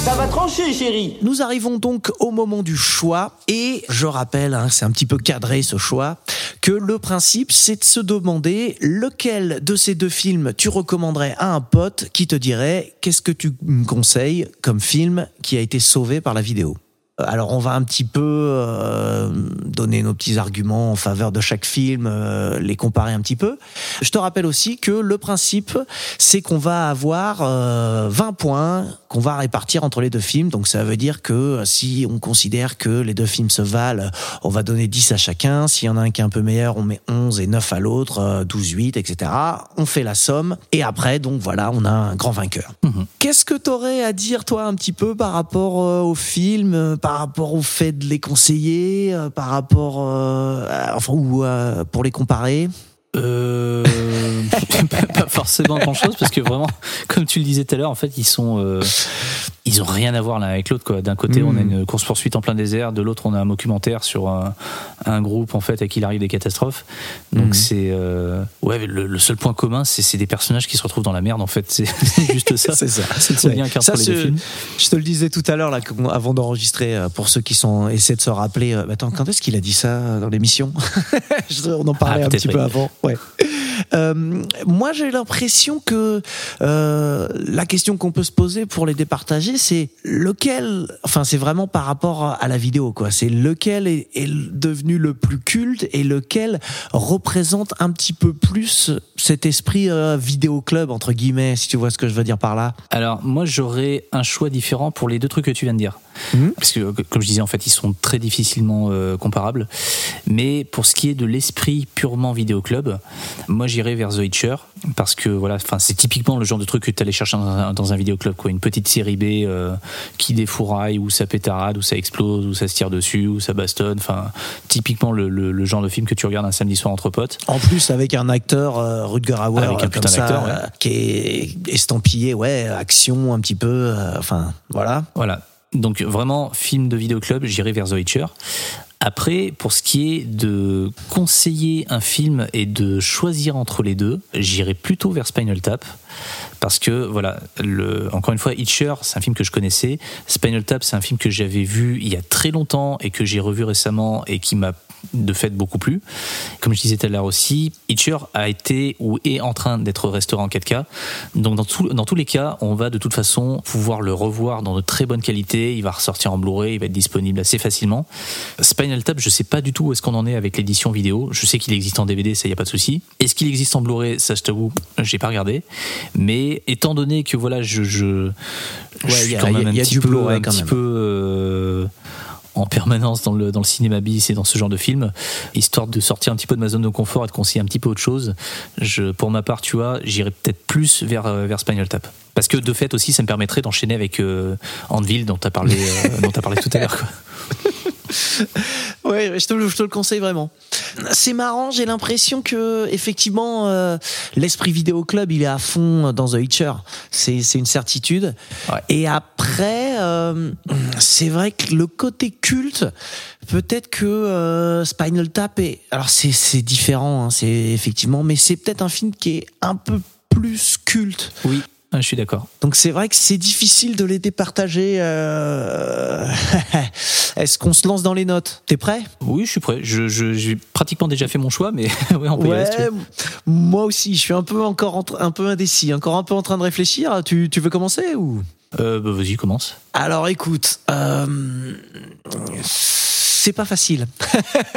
Ça va trancher, chérie. Nous arrivons donc au moment du choix et je rappelle, hein, c'est un petit peu cadré ce choix, que le principe c'est de se demander lequel de ces deux films tu recommanderais à un pote qui te dirait qu'est-ce que tu me conseilles comme film qui a été sauvé par la vidéo? Alors on va un petit peu euh, donner nos petits arguments en faveur de chaque film, euh, les comparer un petit peu. Je te rappelle aussi que le principe, c'est qu'on va avoir euh, 20 points qu'on va répartir entre les deux films. Donc ça veut dire que euh, si on considère que les deux films se valent, on va donner 10 à chacun. S'il y en a un qui est un peu meilleur, on met 11 et 9 à l'autre, euh, 12, 8, etc. On fait la somme. Et après, donc voilà, on a un grand vainqueur. Qu'est-ce que t'aurais à dire, toi, un petit peu par rapport euh, au film, euh, par rapport au fait de les conseiller, euh, par rapport, euh, enfin, ou euh, pour les comparer Euh, pas, forcément grand chose parce que vraiment, comme tu le disais tout à l'heure, en fait, ils sont, ils ont rien à voir l'un avec l'autre. quoi. D'un côté, on a une course poursuite en plein désert, de l'autre, on a un documentaire sur un, un groupe en fait à qui il arrive des catastrophes. Donc Mm. c'est euh, ouais, le, le seul point commun, c'est des personnages qui se retrouvent dans la merde. En fait, c'est juste ça. C'est ça. C'est y a Ça, les films. Je te le disais tout à l'heure, là, avant d'enregistrer, euh, pour ceux qui sont essaient de se rappeler. euh, attends, quand est-ce qu'il a dit ça dans l'émission? On en parlait Ah, un peut-être, petit peu avant. Ouais. Euh, moi, j'ai l'impression que euh, la question qu'on peut se poser pour les départager, c'est lequel. Enfin, c'est vraiment par rapport à la vidéo, quoi. C'est lequel est, est devenu le plus culte et lequel représente un petit peu plus cet esprit euh, vidéo club entre guillemets, si tu vois ce que je veux dire par là. Alors moi j'aurais un choix différent pour les deux trucs que tu viens de dire. Mhm. Parce que comme je disais en fait ils sont très difficilement euh, comparables. Mais pour ce qui est de l'esprit purement vidéoclub, moi j'irais vers The Hitcher parce que voilà, enfin c'est typiquement le genre de truc que tu allais chercher dans un, dans un vidéoclub quoi, une petite série B euh, qui défouraille où ça pétarade, où ça explose, où ça se tire dessus, où ça bastonne, enfin typiquement le, le- le genre de film que tu regardes un samedi soir entre potes. En plus, avec un acteur, euh, Rutger Hauer, Avec un putain comme ça, ouais. qui est estampillé, ouais, action un petit peu, euh, enfin, voilà. Voilà. Donc vraiment, film de vidéoclub, j'irai vers The Witcher. Après, pour ce qui est de conseiller un film et de choisir entre les deux, j'irai plutôt vers Spinal Tap. Parce que, voilà, le, encore une fois, Hitcher, c'est un film que je connaissais. Spinal Tap, c'est un film que j'avais vu il y a très longtemps et que j'ai revu récemment et qui m'a de fait beaucoup plu. Comme je disais tout à l'heure aussi, Hitcher a été ou est en train d'être restauré en 4K. Donc dans, tout- dans tous les cas, on va de toute façon pouvoir le revoir dans de très bonne qualité. Il va ressortir en Blu-ray, il va être disponible assez facilement. Spinal Tap, je sais pas du tout où est-ce qu'on en est avec l'édition vidéo. Je sais qu'il existe en DVD, ça y a pas de souci. Est-ce qu'il existe en Blu-ray? Ça, je t'avoue, j'ai pas regardé. Mais étant donné que voilà, je, je, je Ouais, suis y a- quand même y a- un il y a petit du peu, un quand petit même. peu euh, en permanence dans le, dans le cinéma bis et dans ce genre de film, histoire de sortir un petit peu de ma zone de confort et de conseiller un petit peu autre chose. Je, pour ma part, tu vois, j'irais peut-être plus vers, euh, vers Spinal Tap. Parce que de fait aussi, ça me permettrait d'enchaîner avec euh, Anvil dont tu as, parlé, euh, dont t'as parlé tout à l'heure. Ouais, je te, le- je te le conseille vraiment. C'est marrant, j'ai l'impression que effectivement euh, l'esprit vidéo club il est à fond dans The Hitcher. C'est une certitude. Ouais. Et après, euh, c'est vrai que le côté culte, peut-être que euh, Spinal Tap est. Alors c'est c'est différent, hein, c'est effectivement, mais c'est peut-être un film qui est un peu plus culte. Oui, je suis d'accord. Donc c'est vrai que c'est difficile de les départager. euh, Est-ce qu'on se lance dans les notes? T'es prêt? Oui, je suis prêt. Je- je- J'ai pratiquement déjà fait mon choix, mais ouais, on peut y aller. si moi aussi, je suis un peu encore un peu indécis, encore un peu en train de réfléchir. Tu, tu veux commencer ou? Euh, bah, Vas-y, commence. Alors écoute, euh, c'est pas facile,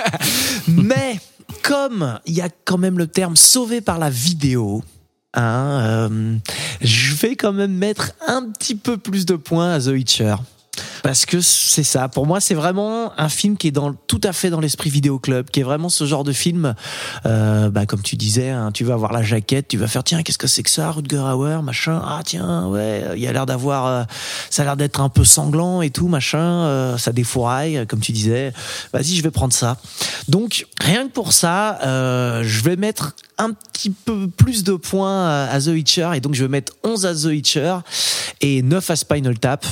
mais comme il y a quand même le terme sauvé par la vidéo. Hein, euh, je vais quand même mettre un petit peu plus de points à The Hitcher. Parce que c'est ça. Pour moi, c'est vraiment un film qui est dans, tout à fait dans l'esprit vidéo club, qui est vraiment ce genre de film, euh, bah, comme tu disais, hein, tu vas voir la jaquette, tu vas faire tiens, qu'est-ce que c'est que ça, Rutger Hauer, machin. Ah tiens, ouais, il y a l'air d'avoir, euh, ça a l'air d'être un peu sanglant et tout, machin. euh, ça défouraille, comme tu disais. Vas-y, je vais prendre ça. Donc rien que pour ça, euh, je vais mettre un petit peu plus de points à The Hitcher et donc je vais mettre 11 à The Hitcher et 9 à Spinal Tap.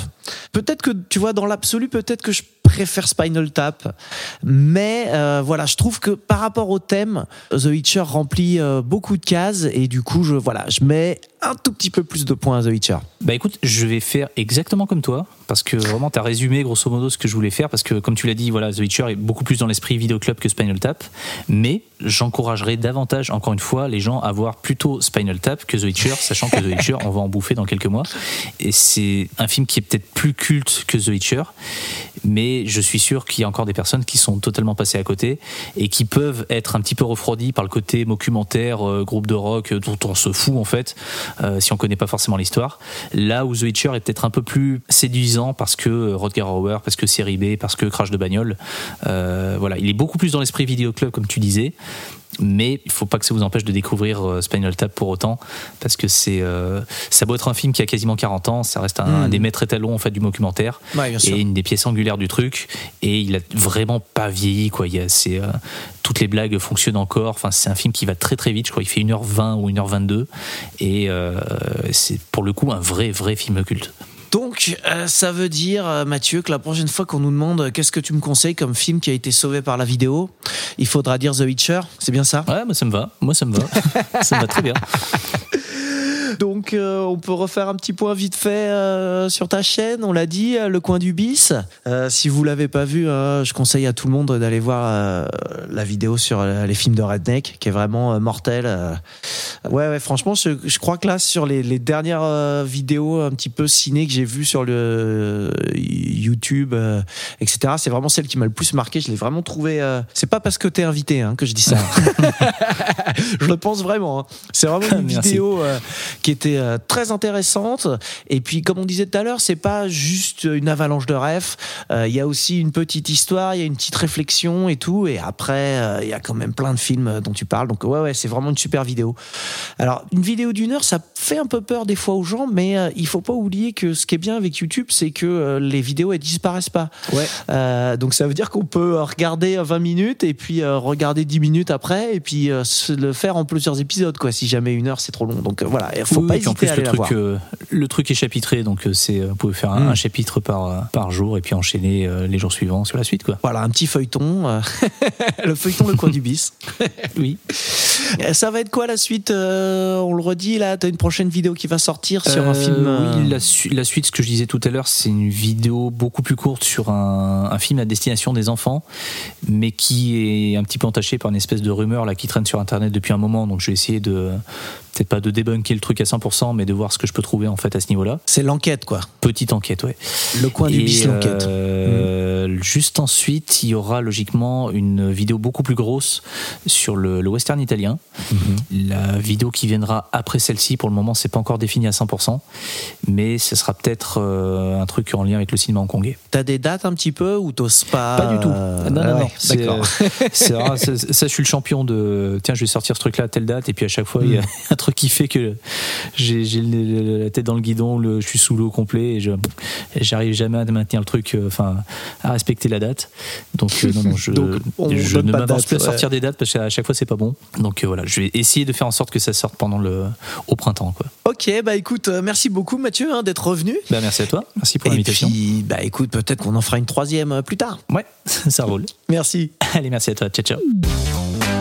Peut-être que tu vois dans l'absolu, peut-être que je préfère Spinal Tap, mais euh, voilà, je trouve que par rapport au thème, The Hitcher remplit euh, beaucoup de cases. Et du coup, je voilà, je mets un tout petit peu plus de points à The Hitcher. Bah écoute, je vais faire exactement comme toi, parce que vraiment, tu as résumé grosso modo ce que je voulais faire, parce que comme tu l'as dit, voilà, The Witcher est beaucoup plus dans l'esprit vidéoclub que Spinal Tap, mais j'encouragerais davantage, encore une fois, les gens à voir plutôt Spinal Tap que The Witcher, sachant que The Witcher, on va en bouffer dans quelques mois, et c'est un film qui est peut-être plus culte que The Witcher, mais je suis sûr qu'il y a encore des personnes qui sont totalement passées à côté, et qui peuvent être un petit peu refroidies par le côté documentaire, euh, groupe de rock, euh, dont on se fout en fait, euh, si on connaît pas forcément l'histoire. Là où The Witcher est peut-être un peu plus séduisant parce que Rodger Hauer, parce que série B, parce que crash de bagnole. Voilà, il est beaucoup plus dans l'esprit vidéoclub comme tu disais. Mais il faut pas que ça vous empêche de découvrir euh, Spinal Tap pour autant, parce que c'est euh, ça doit être un film qui a quasiment 40 ans, ça reste un, Mm. un des maîtres étalons en fait du documentaire. Ouais, et une des pièces angulaires du truc. Et il a vraiment pas vieilli quoi. Il y a c'est euh, toutes les blagues fonctionnent encore. Enfin c'est un film qui va très très vite je crois. Il fait 1h20 ou 1h22 et euh, c'est pour le coup un vrai vrai film culte Donc, euh, ça veut dire, euh, Mathieu, que la prochaine fois qu'on nous demande euh, qu'est-ce que tu me conseilles comme film qui a été sauvé par la vidéo, il faudra dire The Witcher. C'est bien ça? Ouais, moi ça me va. Moi ça me va. ça me va très bien. Donc, euh, on peut refaire un petit point vite fait euh, sur ta chaîne. On l'a dit, euh, le coin du bis. Euh, si vous l'avez pas vu, je conseille à tout le monde d'aller voir la vidéo sur les films de Redneck, qui est vraiment mortel. euh. Ouais, ouais, franchement, je, je crois que là, sur les, les dernières vidéos un petit peu ciné que j'ai vues sur le YouTube, etc., c'est vraiment celle qui m'a le plus marqué. Je l'ai vraiment trouvé. C'est pas parce que t'es invité hein, que je dis ça. je le pense vraiment. hein. C'est vraiment une Merci. vidéo euh, qui était euh, très intéressante. Et puis, comme on disait tout à l'heure, c'est pas juste une avalanche de rêves. Euh, Il y a aussi une petite histoire, il y a une petite réflexion et tout. Et après, euh, il y a quand même plein de films dont tu parles. Donc, ouais, ouais, c'est vraiment une super vidéo. Alors, une vidéo d'une heure, ça fait un peu peur des fois aux gens, mais il faut pas oublier que ce qui est bien avec YouTube, c'est que les vidéos, elles disparaissent pas. Ouais. Euh, donc ça veut dire qu'on peut regarder 20 minutes et puis regarder 10 minutes après et puis se le faire en plusieurs épisodes quoi si jamais une heure c'est trop long donc voilà il faut Pas et puis en hésiter plus à aller le la truc, voir euh, le truc est chapitré, donc euh, c'est, vous pouvez faire un, Mm. un chapitre par euh, par jour et puis enchaîner euh, les jours suivants sur la suite, quoi. voilà un petit feuilleton euh, le feuilleton le coin du bis Oui. Euh, ça va être quoi la suite Euh, on le redit là t'as une prochaine vidéo qui va sortir sur un Euh, film euh, Oui, la, su- la suite, ce que je disais tout à l'heure, c'est une vidéo beaucoup plus courte sur un, un film à destination des enfants, mais qui est un petit peu entaché par une espèce de rumeur là qui traîne sur Internet depuis un moment. Donc je vais essayer de peut-être pas de débunker le truc à 100%, mais de voir ce que je peux trouver en fait à ce niveau-là. c'est l'enquête quoi Petite enquête, ouais. le coin du bis l'enquête euh, Juste ensuite, il y aura logiquement une vidéo beaucoup plus grosse sur le, le western italien. Mhm. La vidéo qui viendra après celle-ci, pour le moment, c'est pas encore défini à 100%, mais ce sera peut-être euh, un truc en lien avec le cinéma hongkongais. t'as des dates un petit peu ou t'oses pas Pas du tout. euh, non, non, ah non. ouais, C'est, d'accord c'est rare. ça, ça, je suis le champion de. Tiens, je vais sortir ce truc-là à telle date, et puis à chaque fois, il y a un truc qui fait que j'ai, la tête dans le guidon, le, je suis sous l'eau complet, et je j'arrive jamais à maintenir le truc, euh, enfin, à respecter la date. Donc, euh, non, non, je, Donc, ne m'avance plus à sortir des dates parce qu'à chaque fois, c'est pas bon. Donc, euh, voilà, je vais essayer de faire en sorte que ça sorte pendant le, au printemps, quoi. ok bah écoute merci beaucoup Mathieu hein, d'être revenu Bah, merci à toi. Merci pour et l'invitation. puis bah écoute peut-être qu'on en fera une troisième plus tard Ouais, ça roule. merci Allez, merci à toi. Ciao, ciao.